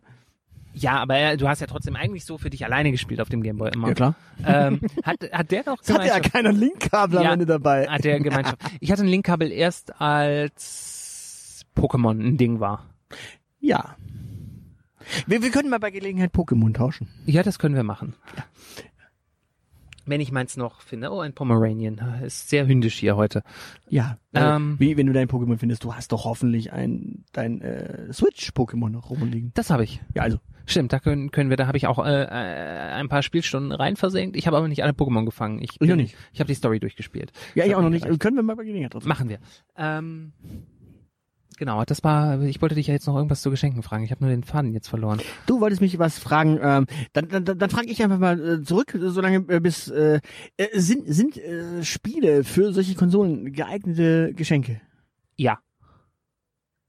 Ja, aber er, du hast ja trotzdem eigentlich so für dich alleine gespielt auf dem Gameboy immer. klar. Ähm, hat, hat der noch <laughs> Es hatte ja Gemeinschaft? keiner Link-Kabel am Ja. Ende dabei. Hat der <laughs> Gemeinschaft. Ich hatte ein Linkkabel erst als Pokémon ein Ding war. Ja. Wir, wir können mal bei Gelegenheit Pokémon tauschen. Ja, das können wir machen. Wenn ich meins noch finde. Oh, ein Pomeranian. Ist sehr hündisch hier heute. Ja. Ähm. äh, wie, wenn du dein Pokémon findest, du hast doch hoffentlich ein dein äh, Switch-Pokémon noch rumliegen. Das habe ich. Ja, also. Stimmt, da können, können wir, da habe ich auch äh, äh, ein paar Spielstunden rein versenkt. Ich habe aber nicht alle Pokémon gefangen. Ich, Ich auch nicht. Ich habe die Story durchgespielt. Ja, ich auch noch nicht. gereicht. Können wir mal bei Gelegenheit. Machen wir. Ähm, genau, das war, ich wollte dich ja jetzt noch irgendwas zu Geschenken fragen. Ich habe nur den Faden jetzt verloren. Du wolltest mich was fragen. Ähm, dann dann, dann, frage ich einfach mal äh, zurück, solange äh, bis äh, äh, sind sind äh, Spiele für solche Konsolen geeignete Geschenke? Ja.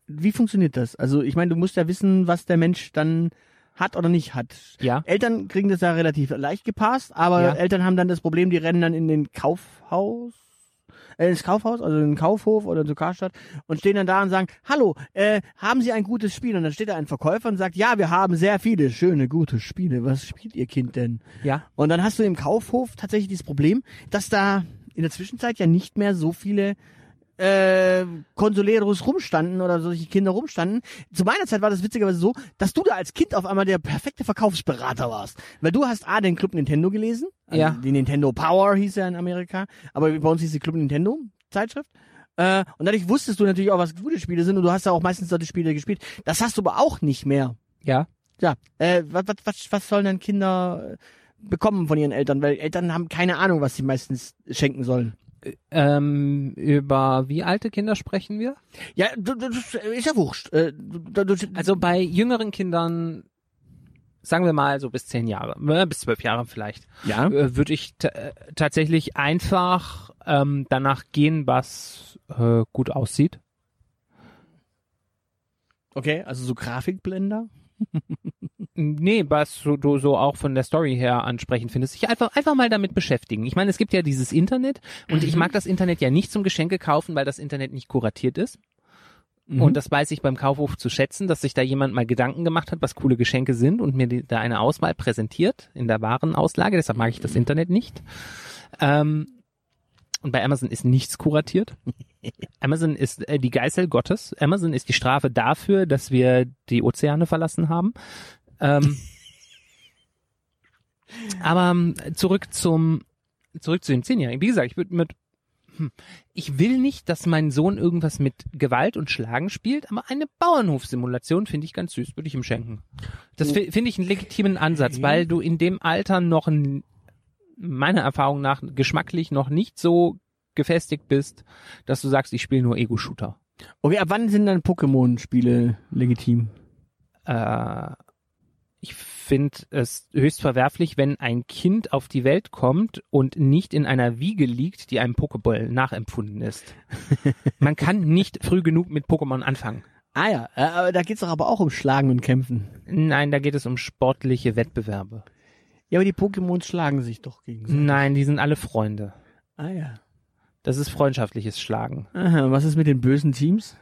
Wie funktioniert das? Also ich meine, du musst ja wissen, was der Mensch dann hat oder nicht hat. Ja. Eltern kriegen das ja relativ leicht gepasst, aber Ja. Eltern haben dann das Problem, die rennen dann in den Kaufhaus, äh, ins Kaufhaus, also in den Kaufhof oder zur Karstadt und stehen dann da und sagen, hallo, äh, haben Sie ein gutes Spiel? Und dann steht da ein Verkäufer und sagt, ja, wir haben sehr viele schöne, gute Spiele. Was spielt Ihr Kind denn? Ja. Und dann hast du im Kaufhof tatsächlich dieses Problem, dass da in der Zwischenzeit ja nicht mehr so viele äh, Consoleros rumstanden oder solche Kinder rumstanden. Zu meiner Zeit war das witzigerweise so, dass du da als Kind auf einmal der perfekte Verkaufsberater warst. Weil du hast A, den Club Nintendo gelesen. Also Ja. Die Nintendo Power hieß ja in Amerika. Aber bei uns hieß die Club Nintendo Zeitschrift. Äh, und dadurch wusstest du natürlich auch, was gute Spiele sind und du hast ja auch meistens solche Spiele gespielt. Das hast du aber auch nicht mehr. Ja. Ja, äh, was, was, was, was sollen denn Kinder äh, bekommen von ihren Eltern? Weil Eltern haben keine Ahnung, was sie meistens schenken sollen. Ähm, über wie alte Kinder sprechen wir? Ja, das ist ja wurscht. Äh, Also bei jüngeren Kindern, sagen wir mal so bis zehn Jahre, äh, bis zwölf Jahre vielleicht, ja. äh, würde ich äh, tatsächlich einfach ähm, danach gehen, was äh, gut aussieht. Okay, also so Grafikblender. Nee, was du so auch von der Story her ansprechend findest. Sich einfach, einfach mal damit beschäftigen. Ich meine, es gibt ja dieses Internet und ich mag das Internet ja nicht zum Geschenke kaufen, weil das Internet nicht kuratiert ist. Und das weiß ich beim Kaufhof zu schätzen, dass sich da jemand mal Gedanken gemacht hat, was coole Geschenke sind und mir die, da eine Auswahl präsentiert in der Warenauslage. Deshalb mag ich das Internet nicht. Ähm, und bei Amazon ist nichts kuratiert. <laughs> Amazon ist äh, die Geißel Gottes. Amazon ist die Strafe dafür, dass wir die Ozeane verlassen haben. Ähm, <laughs> aber ähm, zurück zum zurück zu dem Zehnjährigen. Wie gesagt, ich würde mit hm, ich will nicht, dass mein Sohn irgendwas mit Gewalt und Schlagen spielt, aber eine Bauernhofsimulation finde ich ganz süß, würde ich ihm schenken. Das fi- finde ich einen legitimen Ansatz, weil du in dem Alter noch ein, meiner Erfahrung nach geschmacklich noch nicht so gefestigt bist, dass du sagst, ich spiele nur Ego-Shooter. Okay, ab wann sind dann Pokémon-Spiele legitim? Äh, ich finde es höchst verwerflich, wenn ein Kind auf die Welt kommt und nicht in einer Wiege liegt, die einem Pokéball nachempfunden ist. <laughs> Man kann nicht früh genug mit Pokémon anfangen. Ah ja, äh, da geht's doch aber auch um Schlagen und Kämpfen. Nein, da geht es um sportliche Wettbewerbe. Ja, aber die Pokémons schlagen sich doch gegenseitig. Nein, die sind alle Freunde. Ah ja. Das ist freundschaftliches Schlagen. Aha, was ist mit den bösen Teams?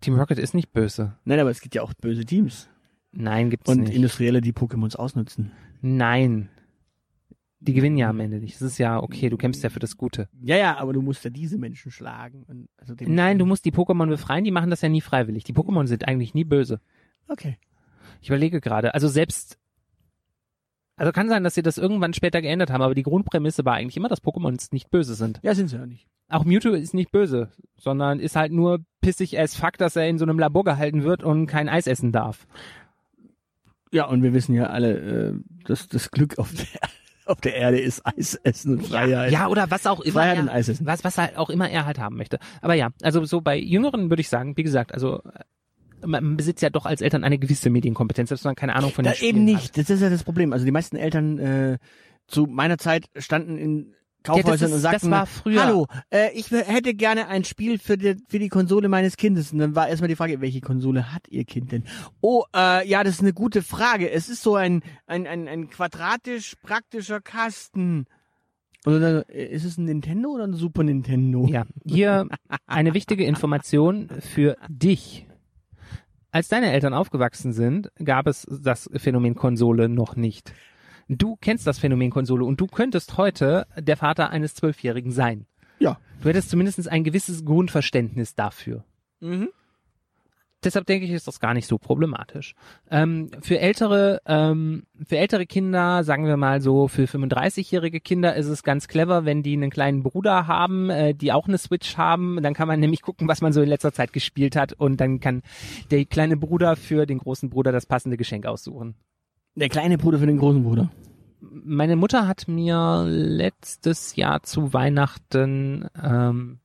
Team Rocket ist nicht böse. Nein, aber es gibt ja auch böse Teams. Nein, gibt's Und nicht. Industrielle, die Pokémons ausnutzen. Nein. Die gewinnen ja am Ende nicht. Das ist ja okay, du kämpfst ja für das Gute. Ja, ja, aber du musst ja diese Menschen schlagen. Und, also Nein, du musst die Pokémon befreien, die machen das ja nie freiwillig. Die Pokémon sind eigentlich nie böse. Okay. Ich überlege gerade, also selbst, also kann sein, dass sie das irgendwann später geändert haben, aber die Grundprämisse war eigentlich immer, dass Pokémons nicht böse sind. Ja, sind sie ja nicht. Auch Mewtwo ist nicht böse, sondern ist halt nur pissig as fuck, dass er in so einem Labor gehalten wird und kein Eis essen darf. Ja, und wir wissen ja alle, äh, dass das Glück auf der, <laughs> auf der Erde ist Eis essen und Freiheit. Ja, oder was auch immer. Freiheit er, und Eis essen. was, was halt auch immer er halt haben möchte. Aber ja, also so bei Jüngeren würde ich sagen, wie gesagt, also man besitzt ja doch als Eltern eine gewisse Medienkompetenz, dass man keine Ahnung von den Da Spielen eben hat. nicht. Das ist ja das Problem. Also die meisten Eltern äh, zu meiner Zeit standen in Kaufhäusern ist- und sagten, das war früher. hallo, äh, ich hätte gerne ein Spiel für die, für die Konsole meines Kindes. Und dann war erstmal die Frage, welche Konsole hat ihr Kind denn? Oh, äh, ja, das ist eine gute Frage. Es ist so ein, ein, ein, ein quadratisch praktischer Kasten. Und dann, äh, ist es ein Nintendo oder ein Super Nintendo? Ja, hier eine wichtige Information für dich. Als deine Eltern aufgewachsen sind, gab es das Phänomen Konsole noch nicht. Du kennst das Phänomen Konsole und du könntest heute der Vater eines Zwölfjährigen sein. Ja. Du hättest zumindest ein gewisses Grundverständnis dafür. Mhm. Deshalb denke ich, ist das gar nicht so problematisch. Ähm, für ältere, ähm, für ältere Kinder, sagen wir mal so, für 35-jährige Kinder ist es ganz clever, wenn die einen kleinen Bruder haben, äh, die auch eine Switch haben. Dann kann man nämlich gucken, was man so in letzter Zeit gespielt hat und dann kann der kleine Bruder für den großen Bruder das passende Geschenk aussuchen. Der kleine Bruder für den großen Bruder. Meine Mutter hat mir letztes Jahr zu Weihnachten ähm,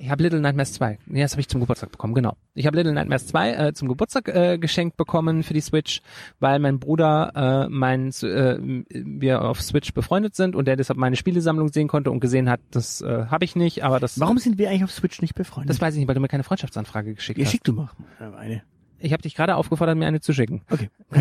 ich habe Little Nightmares 2. Nee, das habe ich zum Geburtstag bekommen, genau. Ich habe Little Nightmares 2 äh, zum Geburtstag äh, geschenkt bekommen für die Switch, weil mein Bruder äh, mein äh, wir auf Switch befreundet sind und der deshalb meine Spielesammlung sehen konnte und gesehen hat, das äh, habe ich nicht, aber das Warum sind wir eigentlich auf Switch nicht befreundet? das weiß ich nicht, weil du mir keine Freundschaftsanfrage geschickt ja, hast. schick du mal eine. Ich habe dich gerade aufgefordert, mir eine zu schicken. Okay. <laughs>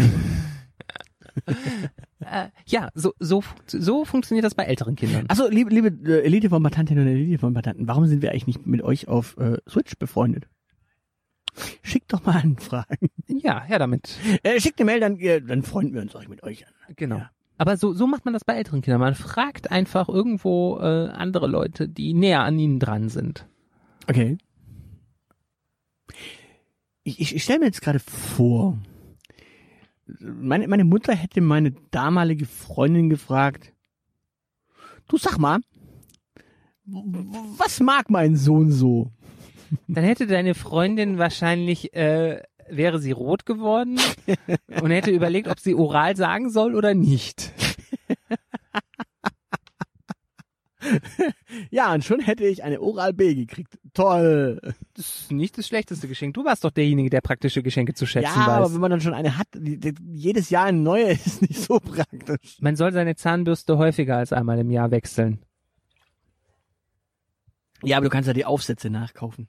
Äh, ja, so, so, so funktioniert das bei älteren Kindern. Achso, liebe, liebe äh, Elite-Kombatantinnen und Elite-Kombatanten, warum sind wir eigentlich nicht mit euch auf äh, Switch befreundet? Schickt doch mal Anfragen. Ja, her damit. Äh, schickt eine Mail, dann, äh, dann freunden wir uns euch mit euch an. Genau. Ja. Aber so, so macht man das bei älteren Kindern. Man fragt einfach irgendwo äh, andere Leute, die näher an ihnen dran sind. Okay. Ich, ich, ich stelle mir jetzt gerade vor, meine, meine Mutter hätte meine damalige Freundin gefragt, du sag mal, was mag mein Sohn so? <laughs> Dann hätte deine Freundin wahrscheinlich, äh, wäre sie rot geworden <laughs> und hätte überlegt, ob sie oral sagen soll oder nicht. <laughs> <laughs> Ja, und schon hätte ich eine Oral B gekriegt. Toll. Das ist nicht das schlechteste Geschenk. Du warst doch derjenige, der praktische Geschenke zu schätzen ja, aber weiß. wenn man dann schon eine hat, jedes Jahr eine neue <laughs> ist nicht so praktisch. Man soll seine Zahnbürste häufiger als einmal im Jahr wechseln. Ja, aber du kannst ja die Aufsätze nachkaufen.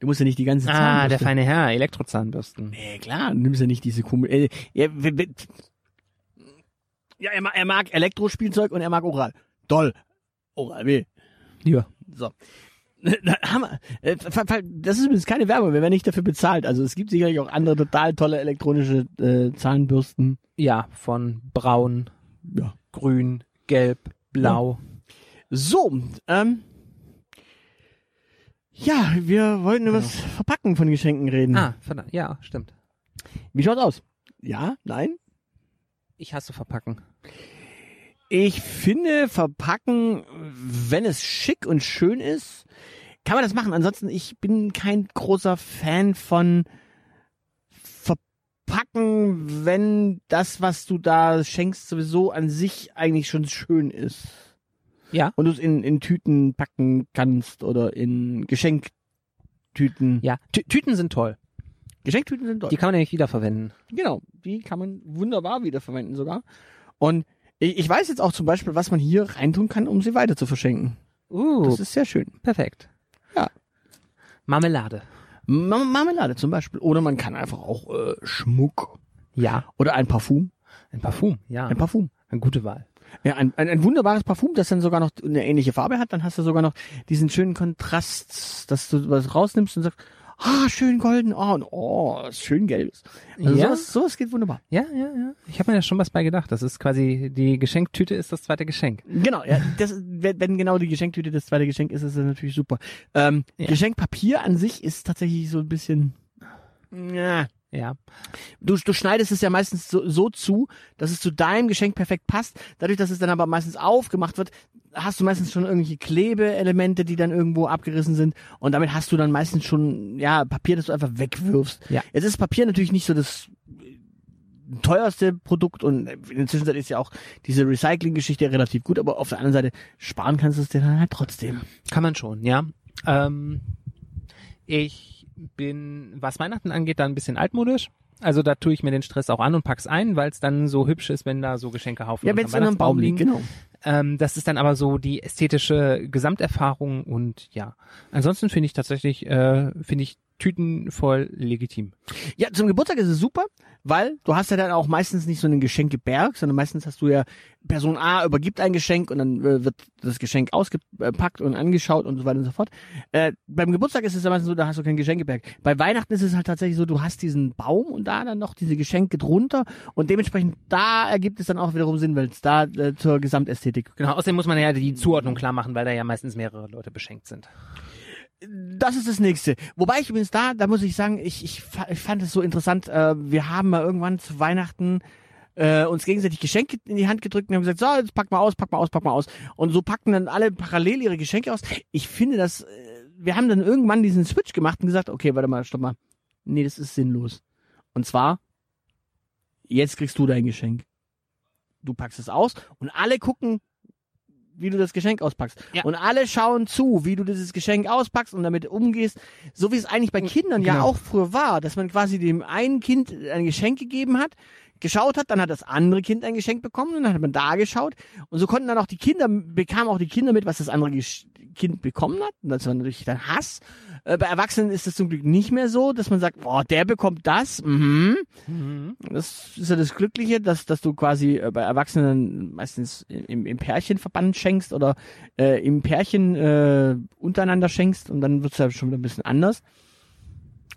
Du musst ja nicht die ganze Ah, Zahnbürste. der feine Herr, Elektrozahnbürsten. Nee, klar, du nimmst ja nicht diese komische. Äh, ja, ja er, er mag Elektrospielzeug und er mag Oral. Toll. Oral B. Ja. So. <laughs> Wir, äh, das ist übrigens keine Werbung, wir werden nicht dafür bezahlt. Also es gibt sicherlich auch andere total tolle elektronische äh, Zahnbürsten. Ja, von braun, Ja. grün, gelb, blau. So, ähm. Ja, wir wollten über das Verpacken von Geschenken reden. Ah, verdammt. Ja, stimmt. Wie schaut's aus? Ja? Nein? Ich hasse verpacken. Ich finde, verpacken, wenn es schick und schön ist, kann man das machen. Ansonsten, ich bin kein großer Fan von verpacken, wenn das, was du da schenkst, sowieso an sich eigentlich schon schön ist. Ja. Und du es in, in Tüten packen kannst oder in Geschenktüten. Ja, Tü Tüten sind toll. Geschenktüten sind toll. Die kann man nämlich wiederverwenden. Genau, die kann man wunderbar wiederverwenden sogar. Und ich, ich weiß jetzt auch zum Beispiel, was man hier reintun kann, um sie weiter zu verschenken. Uh, Das ist sehr schön. perfekt. Ja. Marmelade. Ma- Marmelade zum Beispiel. Oder man kann einfach auch äh, Schmuck Ja. oder ein Parfum. Ein Parfum. Ja. Ein Parfum. Eine gute Wahl. Ja, ein, ein, ein wunderbares Parfum, das dann sogar noch eine ähnliche Farbe hat. Dann hast du sogar noch diesen schönen Kontrast, dass du was rausnimmst und sagst, ah, schön golden, oh, und, oh, ist schön gelbes. Also Ja. sowas, sowas geht wunderbar. Ja, ja, ja. Ich habe mir da schon was bei gedacht. Das ist quasi, die Geschenktüte ist das zweite Geschenk. Genau, ja, das, wenn wenn genau die Geschenktüte das zweite Geschenk ist, ist das natürlich super. Ähm, Ja. Geschenkpapier an sich ist tatsächlich so ein bisschen, ja, Ja. du, du schneidest es ja meistens so, so zu, dass es zu deinem Geschenk perfekt passt. Dadurch, dass es dann aber meistens aufgemacht wird, hast du meistens schon irgendwelche Klebeelemente, die dann irgendwo abgerissen sind. Und damit hast du dann meistens schon, ja, Papier, das du einfach wegwirfst. Ja. Jetzt ist Papier natürlich nicht so das teuerste Produkt und in der Zwischenzeit ist ja auch diese Recycling-Geschichte relativ gut, aber auf der anderen Seite sparen kannst du es dir dann halt trotzdem. Kann man schon, ja. Ähm, ich bin, was Weihnachten angeht, da ein bisschen altmodisch. Also da tue ich mir den Stress auch an und pack's ein, weil es dann so hübsch ist, wenn da so Geschenkehaufen Ja, wenn es in einem Baum liegt, liegen. genau. Ähm, das ist dann aber so die ästhetische Gesamterfahrung und ja. Ansonsten finde ich tatsächlich, äh, finde ich Tüten voll legitim. Ja, zum Geburtstag ist es super, weil du hast ja dann auch meistens nicht so einen Geschenkeberg, sondern meistens hast du ja Person A übergibt ein Geschenk und dann äh, wird das Geschenk ausgepackt und angeschaut und so weiter und so fort. Äh, beim Geburtstag ist es ja meistens so, da hast du keinen Geschenkeberg. Bei Weihnachten ist es halt tatsächlich so, du hast diesen Baum und da dann noch diese Geschenke drunter und dementsprechend da ergibt es dann auch wiederum Sinn, weil es da äh, zur Gesamtästhetik. Genau, außerdem muss man ja die Zuordnung klar machen, weil da ja meistens mehrere Leute beschenkt sind. Das ist das nächste. Wobei ich übrigens da, da muss ich sagen, ich, ich, ich fand es so interessant. Äh, wir haben mal irgendwann zu Weihnachten äh, uns gegenseitig Geschenke in die Hand gedrückt und haben gesagt, so, jetzt pack mal aus, pack mal aus, pack mal aus. Und so packten dann alle parallel ihre Geschenke aus. Ich finde das, äh, wir haben dann irgendwann diesen Switch gemacht und gesagt, okay, warte mal, stopp mal. Nee, das ist sinnlos. Und zwar, jetzt kriegst du dein Geschenk. Du packst es aus und alle gucken, wie du das Geschenk auspackst. Ja. Und alle schauen zu, wie du dieses Geschenk auspackst und damit umgehst. So wie es eigentlich bei Kindern ja Genau. auch früher war, dass man quasi dem einen Kind ein Geschenk gegeben hat, geschaut hat, dann hat das andere Kind ein Geschenk bekommen und dann hat man da geschaut und so konnten dann auch die Kinder, bekamen auch die Kinder mit, was das andere Gesch Kind bekommen hat und das war natürlich dann Hass. Äh, bei Erwachsenen ist das zum Glück nicht mehr so, dass man sagt, boah, der bekommt das, mhm. Das ist ja das Glückliche, dass, dass du quasi äh, bei Erwachsenen meistens im, im Pärchenverband schenkst oder äh, im Pärchen äh, untereinander schenkst und dann wird's ja schon wieder ein bisschen anders.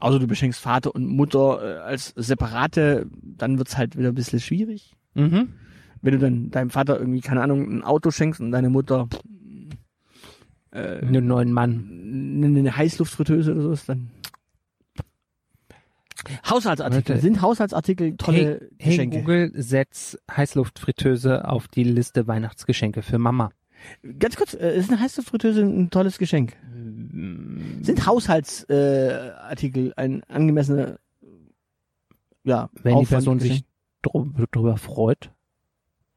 Also du beschenkst Vater und Mutter äh, als separate, dann wird's halt wieder ein bisschen schwierig. Mhm. Wenn du dann deinem Vater irgendwie, keine Ahnung, ein Auto schenkst und deine Mutter Einen neuen Mann. eine, eine Heißluftfritteuse oder so ist, dann Haushaltsartikel. Warte. Sind Haushaltsartikel tolle Hey Geschenke? Google, setz Heißluftfritteuse auf die Liste Weihnachtsgeschenke für Mama. Ganz kurz, äh, ist eine Heißluftfritteuse ein tolles Geschenk? Sind Haushaltsartikel äh, ein angemessener, ja, Wenn die Person sich Geschenk? dr- drüber freut.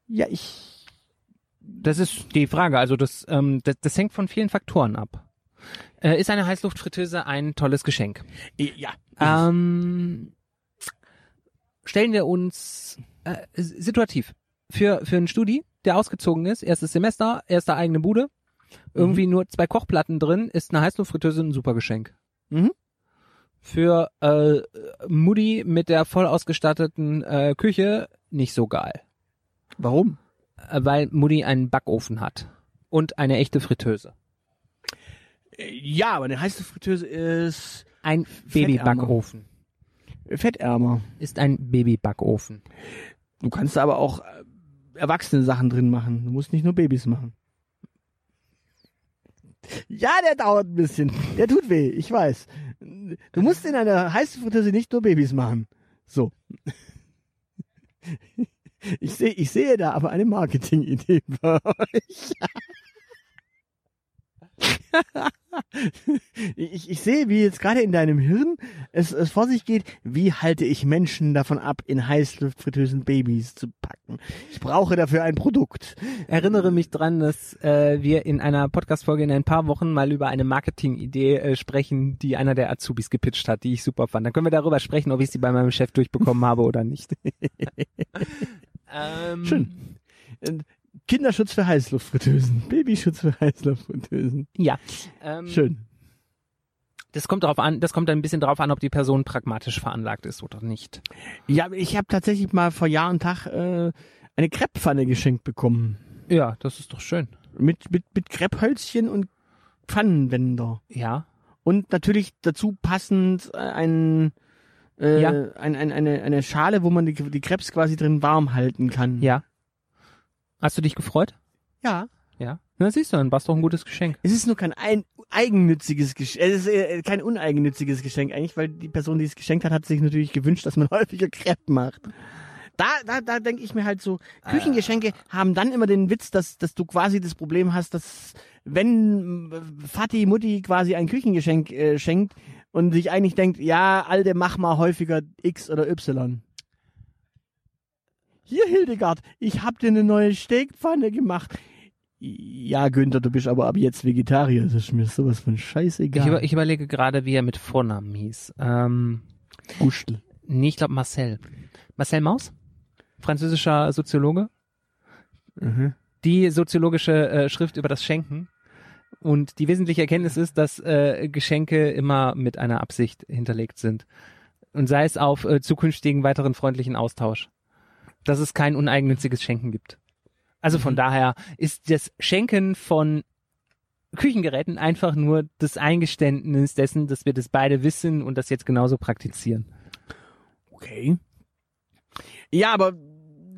Ja, ich, Das ist die Frage. Also das, ähm, das, das hängt von vielen Faktoren ab. Äh, ist eine Heißluftfritteuse ein tolles Geschenk? ja. Ähm, stellen wir uns äh, situativ für für einen Studi, der ausgezogen ist, erstes Semester, erste eigene Bude, irgendwie nur zwei Kochplatten drin, ist eine Heißluftfritteuse ein super Geschenk. Mhm. Für äh, Mutti mit der voll ausgestatteten äh, Küche nicht so geil, Warum? äh, weil Mutti einen Backofen hat und eine echte Fritteuse. Äh, Ja, aber eine Heißluftfritteuse ist Ein. Babybackofen fettärmer. ist ein Babybackofen. Du kannst aber auch äh, erwachsene Sachen drin machen. Du musst nicht nur Babys machen. Ja, der dauert ein bisschen. Der tut weh, ich weiß. Du musst in einer Heißluftfritteuse nicht nur Babys machen. So. Ich sehe, ich sehe da aber eine Marketingidee bei euch. <laughs> <laughs> Ich, ich sehe, wie jetzt gerade in deinem Hirn es, es vor sich geht, wie halte ich Menschen davon ab, in Heißluftfritteusen Babys zu packen. Ich brauche dafür ein Produkt. Erinnere mich dran, dass äh, wir in einer Podcast-Folge in ein paar Wochen mal über eine Marketing-Idee äh, sprechen, die einer der Azubis gepitcht hat, die ich super fand. Dann können wir darüber sprechen, ob ich sie bei meinem Chef durchbekommen habe oder nicht. <laughs> ähm, Schön. Kinderschutz für Heißluftfritteusen. Babyschutz für Heißluftfritteusen. Ja. Ähm, Schön. Das kommt darauf an, das kommt ein bisschen darauf an, ob die Person pragmatisch veranlagt ist oder nicht. Ja, ich habe tatsächlich mal vor Jahr und Tag äh, eine Krepppfanne geschenkt bekommen. Ja, das ist doch schön. Mit, mit, mit Krepphölzchen und Pfannenwender. Ja. Und natürlich dazu passend äh, ein, äh, Ja. ein, ein, eine, eine Schale, wo man die, die Krebs quasi drin warm halten kann. Ja. Hast du dich gefreut? Ja. Ja. Na siehst du, dann war es doch ein gutes Geschenk. Es ist nur kein ein, eigennütziges Geschenk. Es ist äh, kein uneigennütziges Geschenk eigentlich, weil die Person, die es geschenkt hat, hat sich natürlich gewünscht, dass man <laughs> häufiger Crepe macht. Da, da, da denke ich mir halt so, Küchengeschenke haben dann immer den Witz, dass, dass du quasi das Problem hast, dass wenn Vati, Mutti quasi ein Küchengeschenk äh, schenkt und sich eigentlich denkt, ja, Alte, mach mal häufiger X oder Y. Hier, Hildegard, ich hab dir eine neue Steakpfanne gemacht. Ja, Günther, du bist aber ab jetzt Vegetarier. Das ist mir sowas von Ich, scheißegal. über, ich überlege gerade, wie er mit Vornamen hieß. Ähm, Gustl. Nee, ich glaube Marcel. Marcel Maus? Französischer Soziologe? Mhm. Die soziologische äh, Schrift über das Schenken. Und die wesentliche Erkenntnis ist, dass äh, Geschenke immer mit einer Absicht hinterlegt sind. Und sei es auf äh, zukünftigen weiteren freundlichen Austausch. Dass es kein uneigennütziges Schenken gibt. Also von Mhm. daher ist das Schenken von Küchengeräten einfach nur das Eingeständnis dessen, dass wir das beide wissen und das jetzt genauso praktizieren. Okay. Ja, aber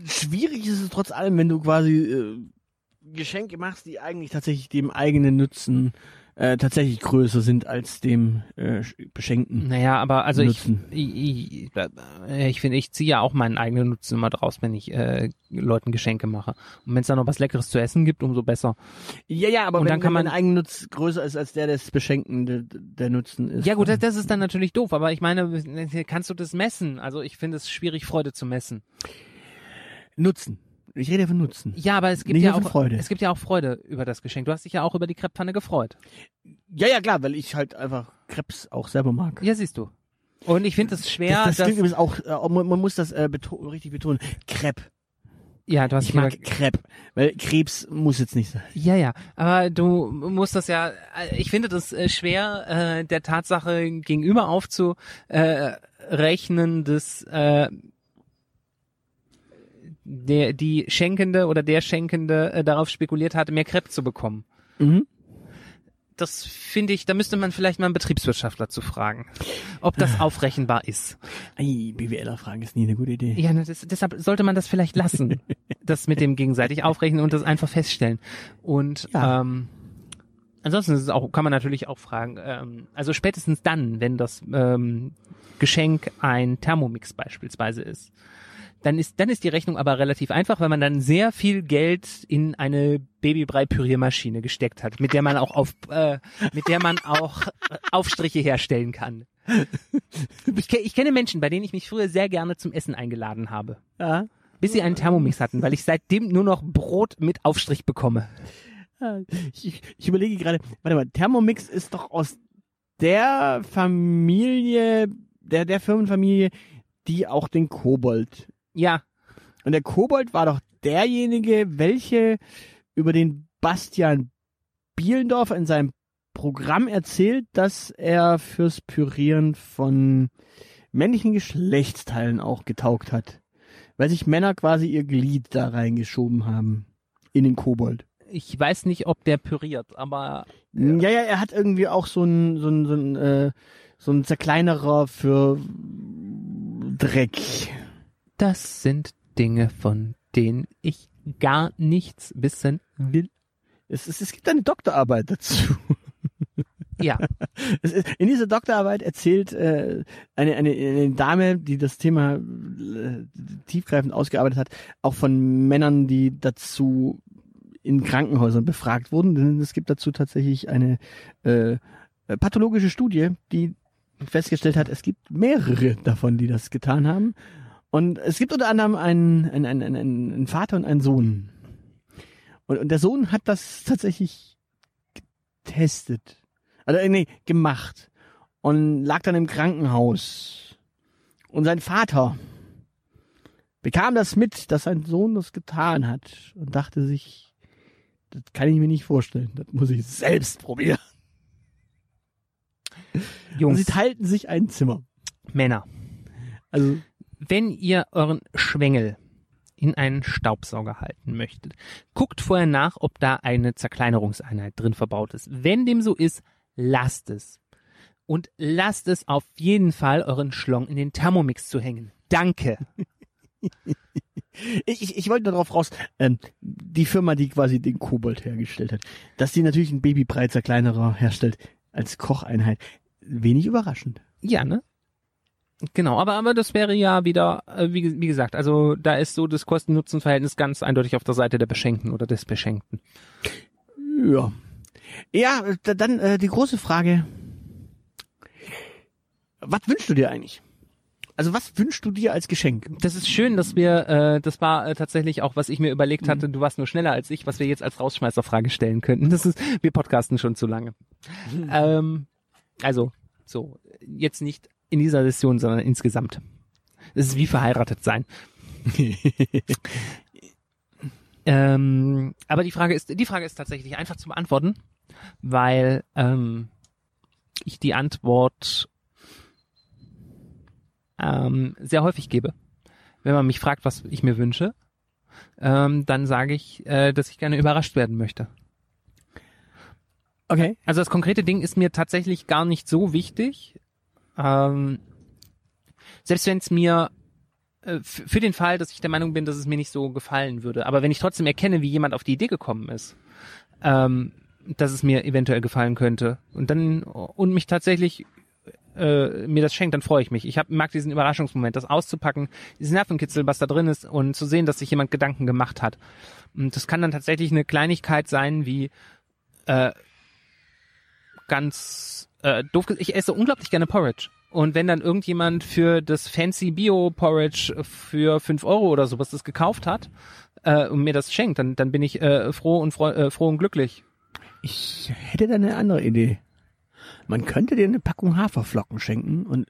schwierig ist es trotz allem, wenn du quasi äh, Geschenke machst, die eigentlich tatsächlich dem eigenen Nutzen äh, tatsächlich größer sind als dem äh, Beschenkten. Naja, aber also ich, Nutzen. ich, ich, äh, ich finde, ich ziehe ja auch meinen eigenen Nutzen immer draus, wenn ich äh, Leuten Geschenke mache. Und wenn es da noch was Leckeres zu essen gibt, umso besser. Ja, ja, aber Und wenn, dann kann wenn man- dein Eigennutz größer ist als der des Beschenkten, der, der Nutzen ist. Ja gut, das, das ist dann natürlich doof, aber ich meine, kannst du das messen? Also ich finde es schwierig, Freude zu messen. Nutzen. Ich rede von Nutzen. Ja, aber es gibt Nicht ja auch Freude. es gibt ja auch Freude über das Geschenk. Du hast dich ja auch über die Krepppfanne gefreut. Ja, ja, klar, weil ich halt einfach Krebs auch selber mag. Ja, siehst du. Und ich finde es schwer, das, das dass, klingt übrigens auch, äh, man, man muss das äh, beto richtig betonen. Crepe. ja, du hast Ich mag Crepe, weil Krebs muss jetzt nicht sein. Ja, ja, aber du musst das ja, äh, ich finde das äh, schwer, äh, der Tatsache gegenüber aufzurechnen, rechnen, dass äh, der, die Schenkende oder der Schenkende äh, darauf spekuliert hatte, mehr Crepe zu bekommen. Mhm. Das finde ich, da müsste man vielleicht mal einen Betriebswirtschaftler zu fragen, ob das <sighs> aufrechenbar ist. Ei, BWLer fragen ist nie eine gute Idee. Ja, ne, das, deshalb sollte man das vielleicht lassen, <laughs> das mit dem gegenseitig aufrechnen und das einfach feststellen. Und Ja. ähm, ansonsten ist es auch, kann man natürlich auch fragen, ähm, also spätestens dann, wenn das ähm, Geschenk ein Thermomix beispielsweise ist, dann ist, dann ist die Rechnung aber relativ einfach, weil man dann sehr viel Geld in eine Babybrei-Püriermaschine gesteckt hat, mit der man auch auf, äh, mit der man auch äh, Aufstriche herstellen kann. Ich, ich kenne Menschen, bei denen ich mich früher sehr gerne zum Essen eingeladen habe, Ja. bis sie einen Thermomix hatten, weil ich seitdem nur noch Brot mit Aufstrich bekomme. Ich, ich überlege gerade, warte mal, Thermomix ist doch aus der Familie, der, der Firmenfamilie, die auch den Kobold. Ja, Und der Kobold war doch derjenige, welche über den Bastian Bielendorf in seinem Programm erzählt, dass er fürs Pürieren von männlichen Geschlechtsteilen auch getaugt hat. Weil sich Männer quasi ihr Glied da reingeschoben haben. In den Kobold. ich weiß nicht, ob der püriert, aber Ja, ja, er hat irgendwie auch so ein, so ein, so ein, äh, so ein Zerkleinerer für Dreck. Das sind Dinge, von denen ich gar nichts wissen will. Es, es, es gibt eine Doktorarbeit dazu. <laughs> Ja, in dieser Doktorarbeit erzählt äh, eine, eine, eine Dame, die das Thema äh, tiefgreifend ausgearbeitet hat, auch von Männern, die dazu in Krankenhäusern befragt wurden. Denn es gibt dazu tatsächlich eine äh, pathologische Studie, die festgestellt hat, es gibt mehrere davon, die das getan haben. Und es gibt unter anderem einen, einen, einen, einen, Vater und einen Sohn. Und, und der Sohn hat das tatsächlich getestet. Also, äh, nee, gemacht. Und lag dann im Krankenhaus. Und sein Vater bekam das mit, dass sein Sohn das getan hat. Und dachte sich, das kann ich mir nicht vorstellen. Das muss ich selbst probieren. Und Jungs, sie teilten sich ein Zimmer. Männer, Also, wenn ihr euren Schwengel in einen Staubsauger halten möchtet, guckt vorher nach, ob da eine Zerkleinerungseinheit drin verbaut ist. Wenn dem so ist, lasst es. Und lasst es auf jeden Fall euren Schlong in den Thermomix zu hängen. Danke. <laughs> ich, ich, ich wollte nur darauf raus, ähm, die Firma, die quasi den Kobold hergestellt hat, dass die natürlich einen Babybrei Zerkleinerer herstellt als Kocheinheit. Wenig überraschend. Ja, ne? Genau, aber, aber das wäre ja wieder, äh, wie, wie gesagt, also da ist so das Kosten-Nutzen-Verhältnis ganz eindeutig auf der Seite der Beschenkten oder des Beschenkten. Ja. Ja, da- dann äh, die große Frage. Was wünschst du dir eigentlich? Also was wünschst du dir als Geschenk? Das ist schön, dass wir, äh, das war äh, tatsächlich auch, was ich mir überlegt hatte, du warst nur schneller als ich, was wir jetzt als Rausschmeißerfrage stellen könnten. Das ist, wir podcasten schon zu lange. Ähm, also, so, jetzt nicht in dieser Session, sondern insgesamt. Das ist wie verheiratet sein. <laughs> ähm, aber die Frage ist, die Frage ist tatsächlich einfach zu beantworten, weil ähm, ich die Antwort ähm, sehr häufig gebe. Wenn man mich fragt, was ich mir wünsche, ähm, dann sage ich, äh, dass ich gerne überrascht werden möchte. Okay. Also das konkrete Ding ist mir tatsächlich gar nicht so wichtig. Ähm, selbst wenn es mir äh, für den Fall, dass ich der Meinung bin, dass es mir nicht so gefallen würde, aber wenn ich trotzdem erkenne, wie jemand auf die Idee gekommen ist, ähm, dass es mir eventuell gefallen könnte und dann und mich tatsächlich äh, mir das schenkt, dann freue ich mich. Ich hab, mag diesen Überraschungsmoment, das auszupacken, diesen Nervenkitzel, was da drin ist und zu sehen, dass sich jemand Gedanken gemacht hat. Und das kann dann tatsächlich eine Kleinigkeit sein, wie äh, ganz äh, doof. Ich esse unglaublich gerne Porridge. Und wenn dann irgendjemand für das fancy Bio Porridge für fünf Euro oder sowas das gekauft hat äh, und mir das schenkt, dann, dann bin ich äh, froh und freu, äh, froh und glücklich. Ich hätte da eine andere Idee. Man könnte dir eine Packung Haferflocken schenken und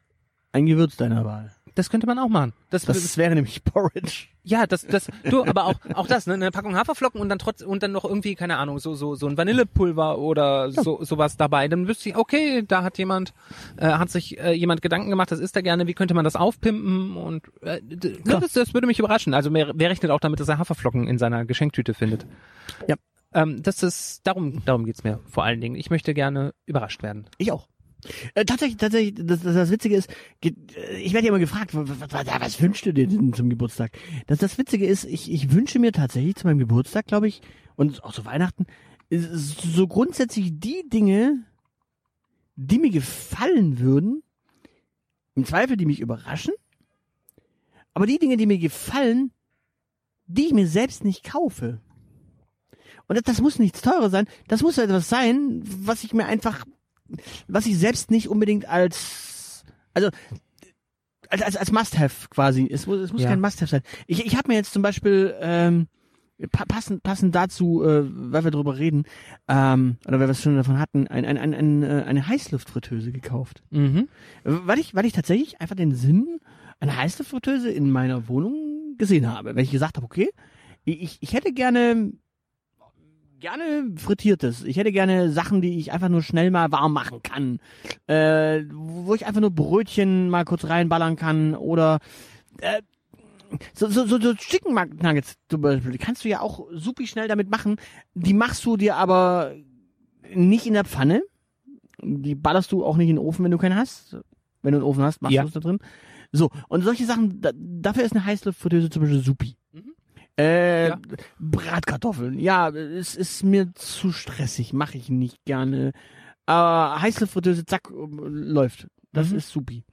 ein Gewürz deiner Wahl. Das könnte man auch machen. Das, Das wäre nämlich Porridge. ja, das, das, du, aber auch, auch das, ne, eine Packung Haferflocken und dann trotz, und dann noch irgendwie, keine Ahnung, so, so, so ein Vanillepulver oder so, sowas dabei. Dann wüsste ich, okay, da hat jemand, äh, hat sich äh, jemand Gedanken gemacht, das isst er gerne, wie könnte man das aufpimpen und, äh, d- Klar. das, das würde mich überraschen. Also, wer, wer rechnet auch damit, dass er Haferflocken in seiner Geschenktüte findet? Ja. Ähm, das ist, darum, darum geht's mir vor allen Dingen. Ich möchte gerne überrascht werden. Ich auch. Äh, tatsächlich, tatsächlich, das, das, das Witzige ist, äh, ich werde ja immer gefragt, was, was, was wünschst du dir denn zum Geburtstag? Das, das Witzige ist, ich, ich wünsche mir tatsächlich zu meinem Geburtstag, glaube ich, und auch zu Weihnachten, äh, so grundsätzlich die Dinge, die mir gefallen würden, im Zweifel, die mich überraschen, aber die Dinge, die mir gefallen, die ich mir selbst nicht kaufe. Und das, das muss nichts teurer sein, das muss etwas sein, was ich mir einfach was ich selbst nicht unbedingt als also als als, als Must-have quasi. Es muss, es muss Ja. kein Must-have sein. Ich, ich habe mir jetzt zum Beispiel ähm, pa passend passend dazu, äh, weil wir drüber reden ähm, oder weil wir es schon davon hatten, ein, ein, ein, ein, äh, eine Heißluftfritteuse gekauft, Mhm. weil ich weil ich tatsächlich einfach den Sinn einer Heißluftfritteuse in meiner Wohnung gesehen habe, weil ich gesagt habe, okay, ich, ich hätte gerne gerne frittiertes. Ich hätte gerne Sachen, die ich einfach nur schnell mal warm machen kann. Äh, wo ich einfach nur Brötchen mal kurz reinballern kann oder äh, so, so, so, so Chicken Nuggets zum Beispiel, die kannst du ja auch super schnell damit machen. Die machst du dir aber nicht in der Pfanne. Die ballerst du auch nicht in den Ofen, wenn du keinen hast. Wenn du einen Ofen hast, machst Ja. du es da drin. So, und solche Sachen, da, dafür ist eine Heißluftfritteuse zum Beispiel supi. Mhm. Äh, Ja. Bratkartoffeln. Ja, es ist mir zu stressig, mache ich nicht gerne. Aber Heißluftfritteuse, zack, läuft. Das Mhm. ist supi.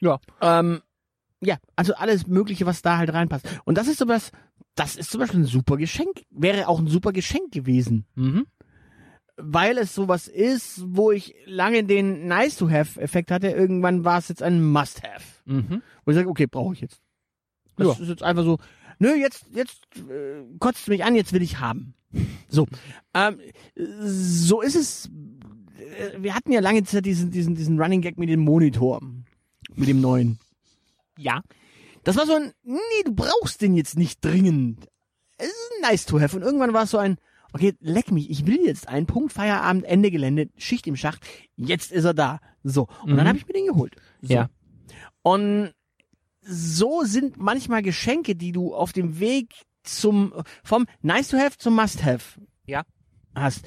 Ja. Ähm, ja, also alles Mögliche, was da halt reinpasst. Und das ist sowas, das ist zum Beispiel ein super Geschenk. Wäre auch ein super Geschenk gewesen. Mhm. Weil es sowas ist, wo ich lange den Nice-to-Have-Effekt hatte. Irgendwann war es jetzt ein Must-Have. Mhm. Wo ich sage, okay, brauche ich jetzt. Das Ja. ist jetzt einfach so, nö, jetzt, jetzt äh, kotzt mich an, jetzt will ich haben. So. Ähm, so ist es. Äh, Wir hatten ja lange Zeit diesen, diesen, diesen Running Gag mit dem Monitor. Mit dem neuen. Ja. Das war so ein, nee, du brauchst den jetzt nicht dringend. Es ist nice to have. Und irgendwann war es so ein, okay, leck mich, ich will jetzt einen Punkt, Feierabend, Ende Gelände, Schicht im Schacht, jetzt ist er da. So. Und dann Mhm. habe ich mir den geholt. So. Ja. Und so sind manchmal Geschenke, die du auf dem Weg zum, vom nice to have zum must have Ja. hast.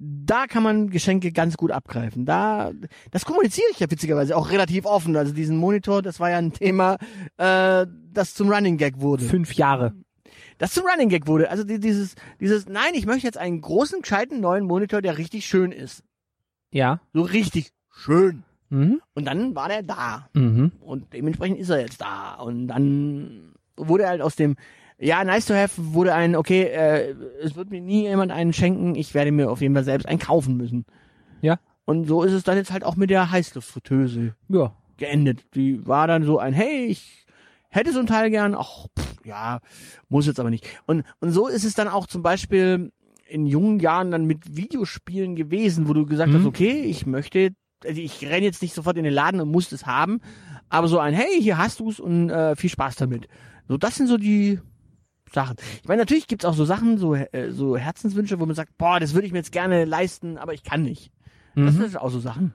Da kann man Geschenke ganz gut abgreifen. Da, das kommuniziere ich ja witzigerweise auch relativ offen. Also diesen Monitor, das war ja ein Thema, äh, das zum Running Gag wurde. Fünf Jahre. Das zum Running Gag wurde. Also die- dieses, dieses, nein, ich möchte jetzt einen großen, gescheiten neuen Monitor, der richtig schön ist. Ja. So richtig schön. Mhm. Und dann war der da. Mhm. Und dementsprechend ist er jetzt da. Und dann wurde halt aus dem, ja, nice to have, wurde ein, okay, äh, es wird mir nie jemand einen schenken, ich werde mir auf jeden Fall selbst einen kaufen müssen. Ja. Und so ist es dann jetzt halt auch mit der Heißluftfritteuse Ja. geendet. Die war dann so ein, hey, ich hätte so ein Teil gern, ach, pff, ja, muss jetzt aber nicht. Und, und so ist es dann auch zum Beispiel in jungen Jahren dann mit Videospielen gewesen, wo du gesagt Mhm. hast, okay, ich möchte, also ich renne jetzt nicht sofort in den Laden und muss das haben, aber so ein, hey, hier hast du's und äh, viel Spaß damit. So, das sind so die Sachen. Ich meine, natürlich gibt's auch so Sachen, so, äh, so Herzenswünsche, wo man sagt, boah, das würde ich mir jetzt gerne leisten, aber ich kann nicht. Das Mhm. sind auch so Sachen.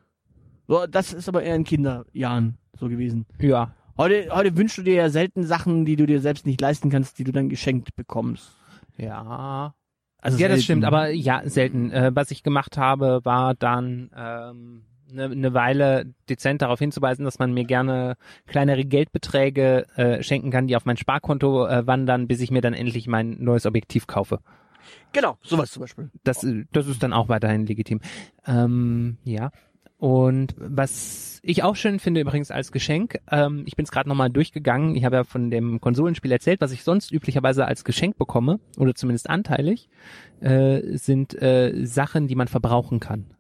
So, das ist aber eher in Kinderjahren so gewesen. Ja. Heute, heute wünschst du dir ja selten Sachen, die du dir selbst nicht leisten kannst, die du dann geschenkt bekommst. Ja. Also ja, das selten. stimmt, aber ja, selten. Äh, was ich gemacht habe, war dann ähm, eine ne Weile dezent darauf hinzuweisen, dass man mir gerne kleinere Geldbeträge äh, schenken kann, die auf mein Sparkonto äh, wandern, bis ich mir dann endlich mein neues Objektiv kaufe. Genau, sowas zum Beispiel. Das, das ist dann auch weiterhin legitim. Ähm, ja. Und was ich auch schön finde übrigens als Geschenk, ähm, ich bin es gerade nochmal durchgegangen, ich habe ja von dem Konsolenspiel erzählt, was ich sonst üblicherweise als Geschenk bekomme, oder zumindest anteilig, äh, sind äh, Sachen, die man verbrauchen kann.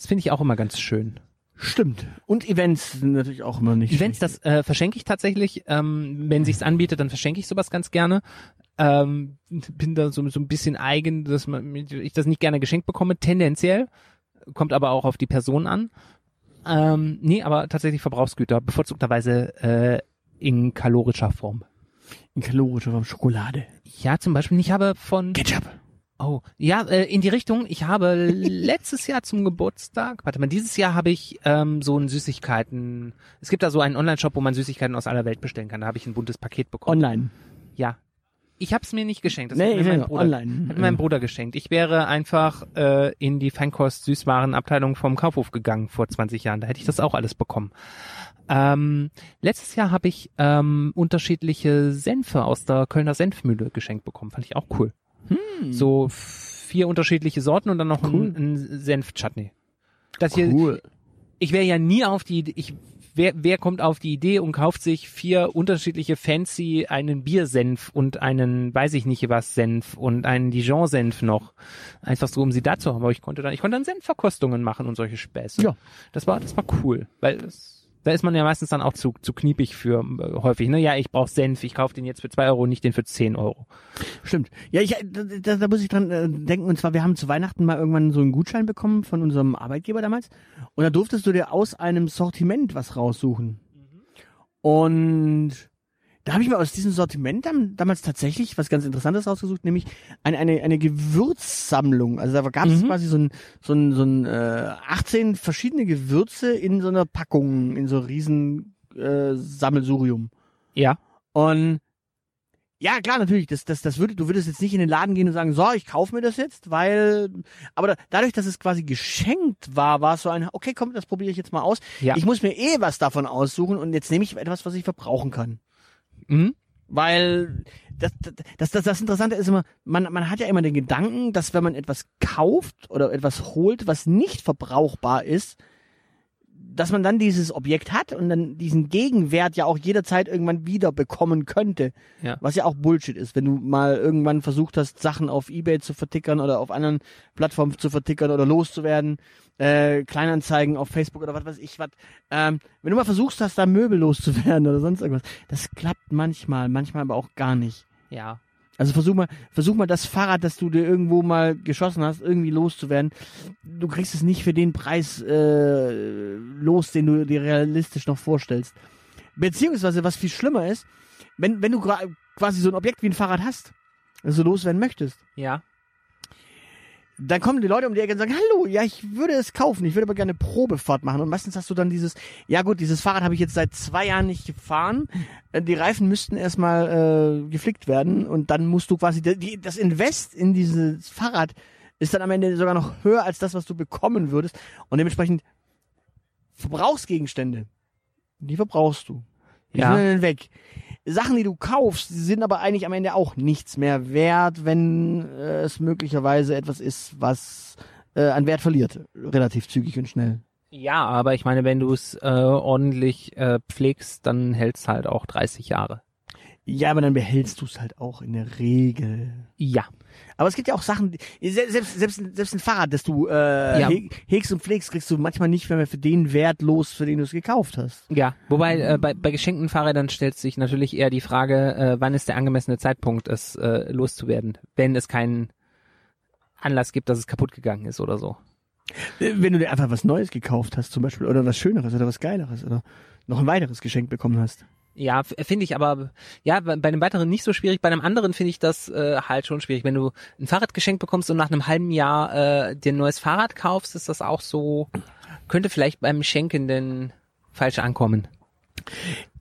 Das finde ich auch immer ganz schön. Stimmt. Und Events sind natürlich auch immer nicht Events, schlecht. das äh, verschenke ich tatsächlich. Ähm, wenn sich's anbietet, dann verschenke ich sowas ganz gerne. Ähm, bin da so, so ein bisschen eigen, dass man, ich das nicht gerne geschenkt bekomme, tendenziell. Kommt aber auch auf die Person an. Ähm, nee, aber tatsächlich Verbrauchsgüter, bevorzugterweise äh, in kalorischer Form. in kalorischer Form Schokolade. Ja, zum Beispiel, ich habe von Ketchup. Oh, ja, äh, in die Richtung. Ich habe <laughs> letztes Jahr zum Geburtstag, warte mal, dieses Jahr habe ich ähm, so ein Süßigkeiten. Es gibt da so einen Online-Shop, wo man Süßigkeiten aus aller Welt bestellen kann. Da habe ich ein buntes Paket bekommen. Online. ja. Ich habe es mir nicht geschenkt. Das Nee, hat mir mein Bruder, online. hat mir mein Bruder geschenkt. Ich wäre einfach äh, in die Feinkost-Süßwarenabteilung vom Kaufhof gegangen vor 20 Jahren. Da hätte ich das auch alles bekommen. Ähm, letztes Jahr habe ich ähm, unterschiedliche Senfe aus der Kölner Senfmühle geschenkt bekommen. Fand ich auch cool. Hm. So vier unterschiedliche Sorten und dann noch Cool. ein, ein Senf-Chutney. Das hier, cool. ich wäre ja nie auf die, ich, wer, wer kommt auf die Idee und kauft sich vier unterschiedliche Fancy, einen Biersenf und einen, weiß ich nicht was Senf und einen Dijon-Senf noch. Einfach so, um sie dazu haben. Aber ich konnte dann, ich konnte dann Senfverkostungen machen und solche Späße. Ja. Das war, das war cool, weil das, da ist man ja meistens dann auch zu, zu kniepig für äh, häufig. Ne? Ja, ich brauche Senf, ich kaufe den jetzt für zwei Euro, nicht den für zehn Euro. Stimmt. Ja, ich, da, da, da muss ich dran äh, denken. Und zwar, wir haben zu Weihnachten mal irgendwann so einen Gutschein bekommen von unserem Arbeitgeber damals. Und da durftest du dir aus einem Sortiment was raussuchen. Und da habe ich mir aus diesem Sortiment dam, damals tatsächlich was ganz Interessantes rausgesucht, nämlich eine, eine, eine Gewürzsammlung. Also da gab es Mhm. quasi so ein, so ein, so ein äh, 18 verschiedene Gewürze in so einer Packung, in so einem riesen äh, Sammelsurium. Ja. Und ja, klar, natürlich, das, das, das würde, du würdest jetzt nicht in den Laden gehen und sagen, so, ich kaufe mir das jetzt, weil, aber da, dadurch, dass es quasi geschenkt war, war es so ein, okay, komm, das probiere ich jetzt mal aus. Ja. Ich muss mir eh was davon aussuchen und jetzt nehme ich etwas, was ich verbrauchen kann. Mhm. Weil das, das, das, das Interessante ist immer, man, man hat ja immer den Gedanken, dass wenn man etwas kauft oder etwas holt, was nicht verbrauchbar ist, dass man dann dieses Objekt hat und dann diesen Gegenwert ja auch jederzeit irgendwann wieder bekommen könnte. Ja. Was ja auch Bullshit ist, wenn du mal irgendwann versucht hast, Sachen auf Ebay zu vertickern oder auf anderen Plattformen zu vertickern oder loszuwerden, äh, Kleinanzeigen auf Facebook oder was weiß ich was. Ähm, wenn du mal versuchst hast, da Möbel loszuwerden <laughs> oder sonst irgendwas, das klappt manchmal, manchmal aber auch gar nicht. Ja. Also versuch mal, versuch mal das Fahrrad, das du dir irgendwo mal geschossen hast, irgendwie loszuwerden. Du kriegst es nicht für den Preis äh, los, den du dir realistisch noch vorstellst. Beziehungsweise, was viel schlimmer ist, wenn, wenn du quasi so ein Objekt wie ein Fahrrad hast, das du loswerden möchtest, Ja. Dann kommen die Leute um die Ecke und sagen, hallo, ja, ich würde es kaufen, ich würde aber gerne eine Probefahrt machen. Und meistens hast du dann dieses, ja gut, dieses Fahrrad habe ich jetzt seit zwei Jahren nicht gefahren. Äh, Die Reifen müssten erstmal äh, geflickt werden und dann musst du quasi, die, das Invest in dieses Fahrrad ist dann am Ende sogar noch höher als das, was du bekommen würdest. Und dementsprechend Verbrauchsgegenstände, die verbrauchst du. Die Ja. sind dann weg. Sachen, die du kaufst, sind aber eigentlich am Ende auch nichts mehr wert, wenn äh, es möglicherweise etwas ist, was äh, an Wert verliert. Relativ zügig und schnell. Ja, aber ich meine, wenn du es äh, ordentlich äh, pflegst, dann hältst halt auch 30 Jahre. Ja, aber dann behältst du es halt auch in der Regel. Ja. Aber es gibt ja auch Sachen, selbst, selbst, selbst ein Fahrrad, das du äh, Ja. he hegst und pflegst, kriegst du manchmal nicht mehr für den Wert los, für den du es gekauft hast. Ja, wobei äh, bei, bei geschenkten Fahrrädern stellt sich natürlich eher die Frage, äh, wann ist der angemessene Zeitpunkt, es äh, loszuwerden, wenn es keinen Anlass gibt, dass es kaputt gegangen ist oder so. Äh, Wenn du dir einfach was Neues gekauft hast, zum Beispiel, oder was Schöneres oder was Geileres oder noch ein weiteres Geschenk bekommen hast. Ja, finde ich aber, ja, bei bei einem weiteren nicht so schwierig, bei einem anderen finde ich das äh, halt schon schwierig. Wenn du ein Fahrrad geschenkt bekommst und nach einem halben Jahr äh, dir ein neues Fahrrad kaufst, ist das auch so, könnte vielleicht beim Schenkenden falsch ankommen.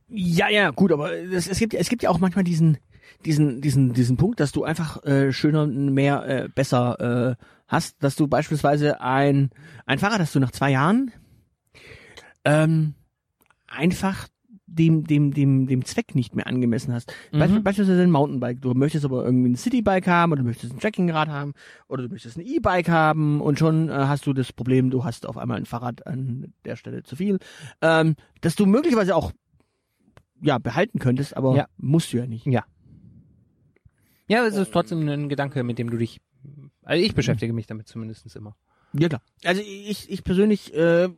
Ja, ja, gut, aber es, es gibt es gibt ja auch manchmal diesen diesen diesen diesen Punkt, dass du einfach äh, schöner, mehr, äh, besser äh, hast, dass du beispielsweise ein ein Fahrrad hast du nach zwei Jahren ähm, einfach dem dem dem dem Zweck nicht mehr angemessen hast. Mhm. Beispielsweise ein Mountainbike. Du möchtest aber irgendwie ein Citybike haben oder du möchtest ein Trekkingrad haben oder du möchtest ein E-Bike haben und schon äh, hast du das Problem, du hast auf einmal ein Fahrrad an der Stelle zu viel, ähm, dass du möglicherweise auch ja behalten könntest, aber Ja. musst du ja nicht. Ja, es ist trotzdem ein Gedanke, mit dem du dich, also ich beschäftige mich damit zumindest immer. Ja klar. Also ich ich persönlich äh,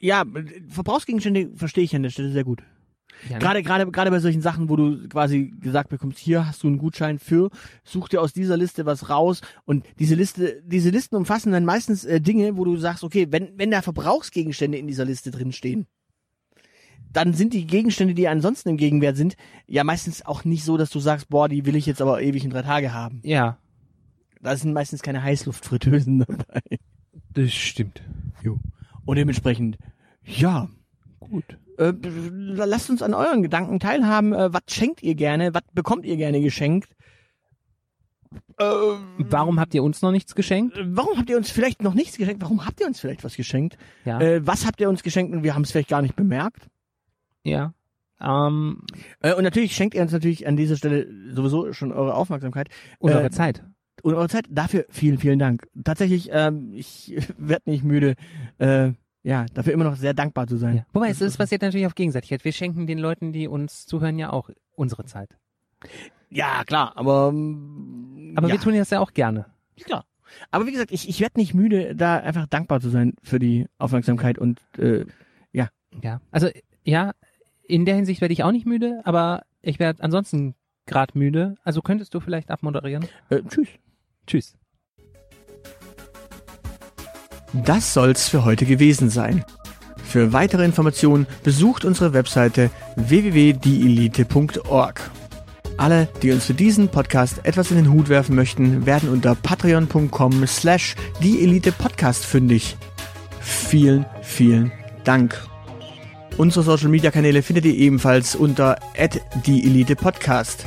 ja Verbrauchsgegenstände verstehe ich an der Stelle sehr gut. Ja, ne? Gerade gerade gerade bei solchen Sachen, wo du quasi gesagt bekommst, hier hast du einen Gutschein für, such dir aus dieser Liste was raus und diese Liste diese Listen umfassen dann meistens äh, Dinge, wo du sagst, okay, wenn wenn da Verbrauchsgegenstände in dieser Liste drin stehen, dann sind die Gegenstände, die ansonsten im Gegenwert sind, ja meistens auch nicht so, dass du sagst, boah, die will ich jetzt aber ewig in drei Tage haben. ja, Da sind meistens keine Heißluftfritteusen dabei. das stimmt. Jo. Und dementsprechend, ja, Gut. äh, lasst uns an euren Gedanken teilhaben. Äh, was schenkt ihr gerne? Was bekommt ihr gerne geschenkt? Äh, Warum habt ihr uns noch nichts geschenkt? warum habt ihr uns vielleicht noch nichts geschenkt? Warum habt ihr uns vielleicht was geschenkt? Ja, Äh, was habt ihr uns geschenkt und wir haben es vielleicht gar nicht bemerkt? ja. Ähm, Äh, und natürlich schenkt ihr uns natürlich an dieser Stelle sowieso schon eure Aufmerksamkeit und Äh, eure Zeit. Und eure Zeit. Dafür vielen, vielen Dank. Tatsächlich, ähm, ich <laughs> werde nicht müde, äh, ja, dafür immer noch sehr dankbar zu sein. Ja. Wobei, es ist basiert natürlich auf Gegenseitigkeit. Wir schenken den Leuten, die uns zuhören, ja auch unsere Zeit. Ja, klar, aber ähm, Aber ja. wir tun das ja auch gerne. Klar. Aber wie gesagt, ich, ich werde nicht müde, da einfach dankbar zu sein für die Aufmerksamkeit und äh, Ja. Also, ja, in der Hinsicht werde ich auch nicht müde, aber ich werde ansonsten gerade müde. Also könntest du vielleicht abmoderieren? äh, tschüss. Tschüss. Das soll's für heute gewesen sein. Für weitere Informationen besucht unsere Webseite www.dielite.org. Alle, die uns für diesen Podcast etwas in den Hut werfen möchten, werden unter patreon.com slash dieelitepodcast fündig. Vielen, vielen Dank. Unsere Social Media Kanäle findet ihr ebenfalls unter @dieelitepodcast.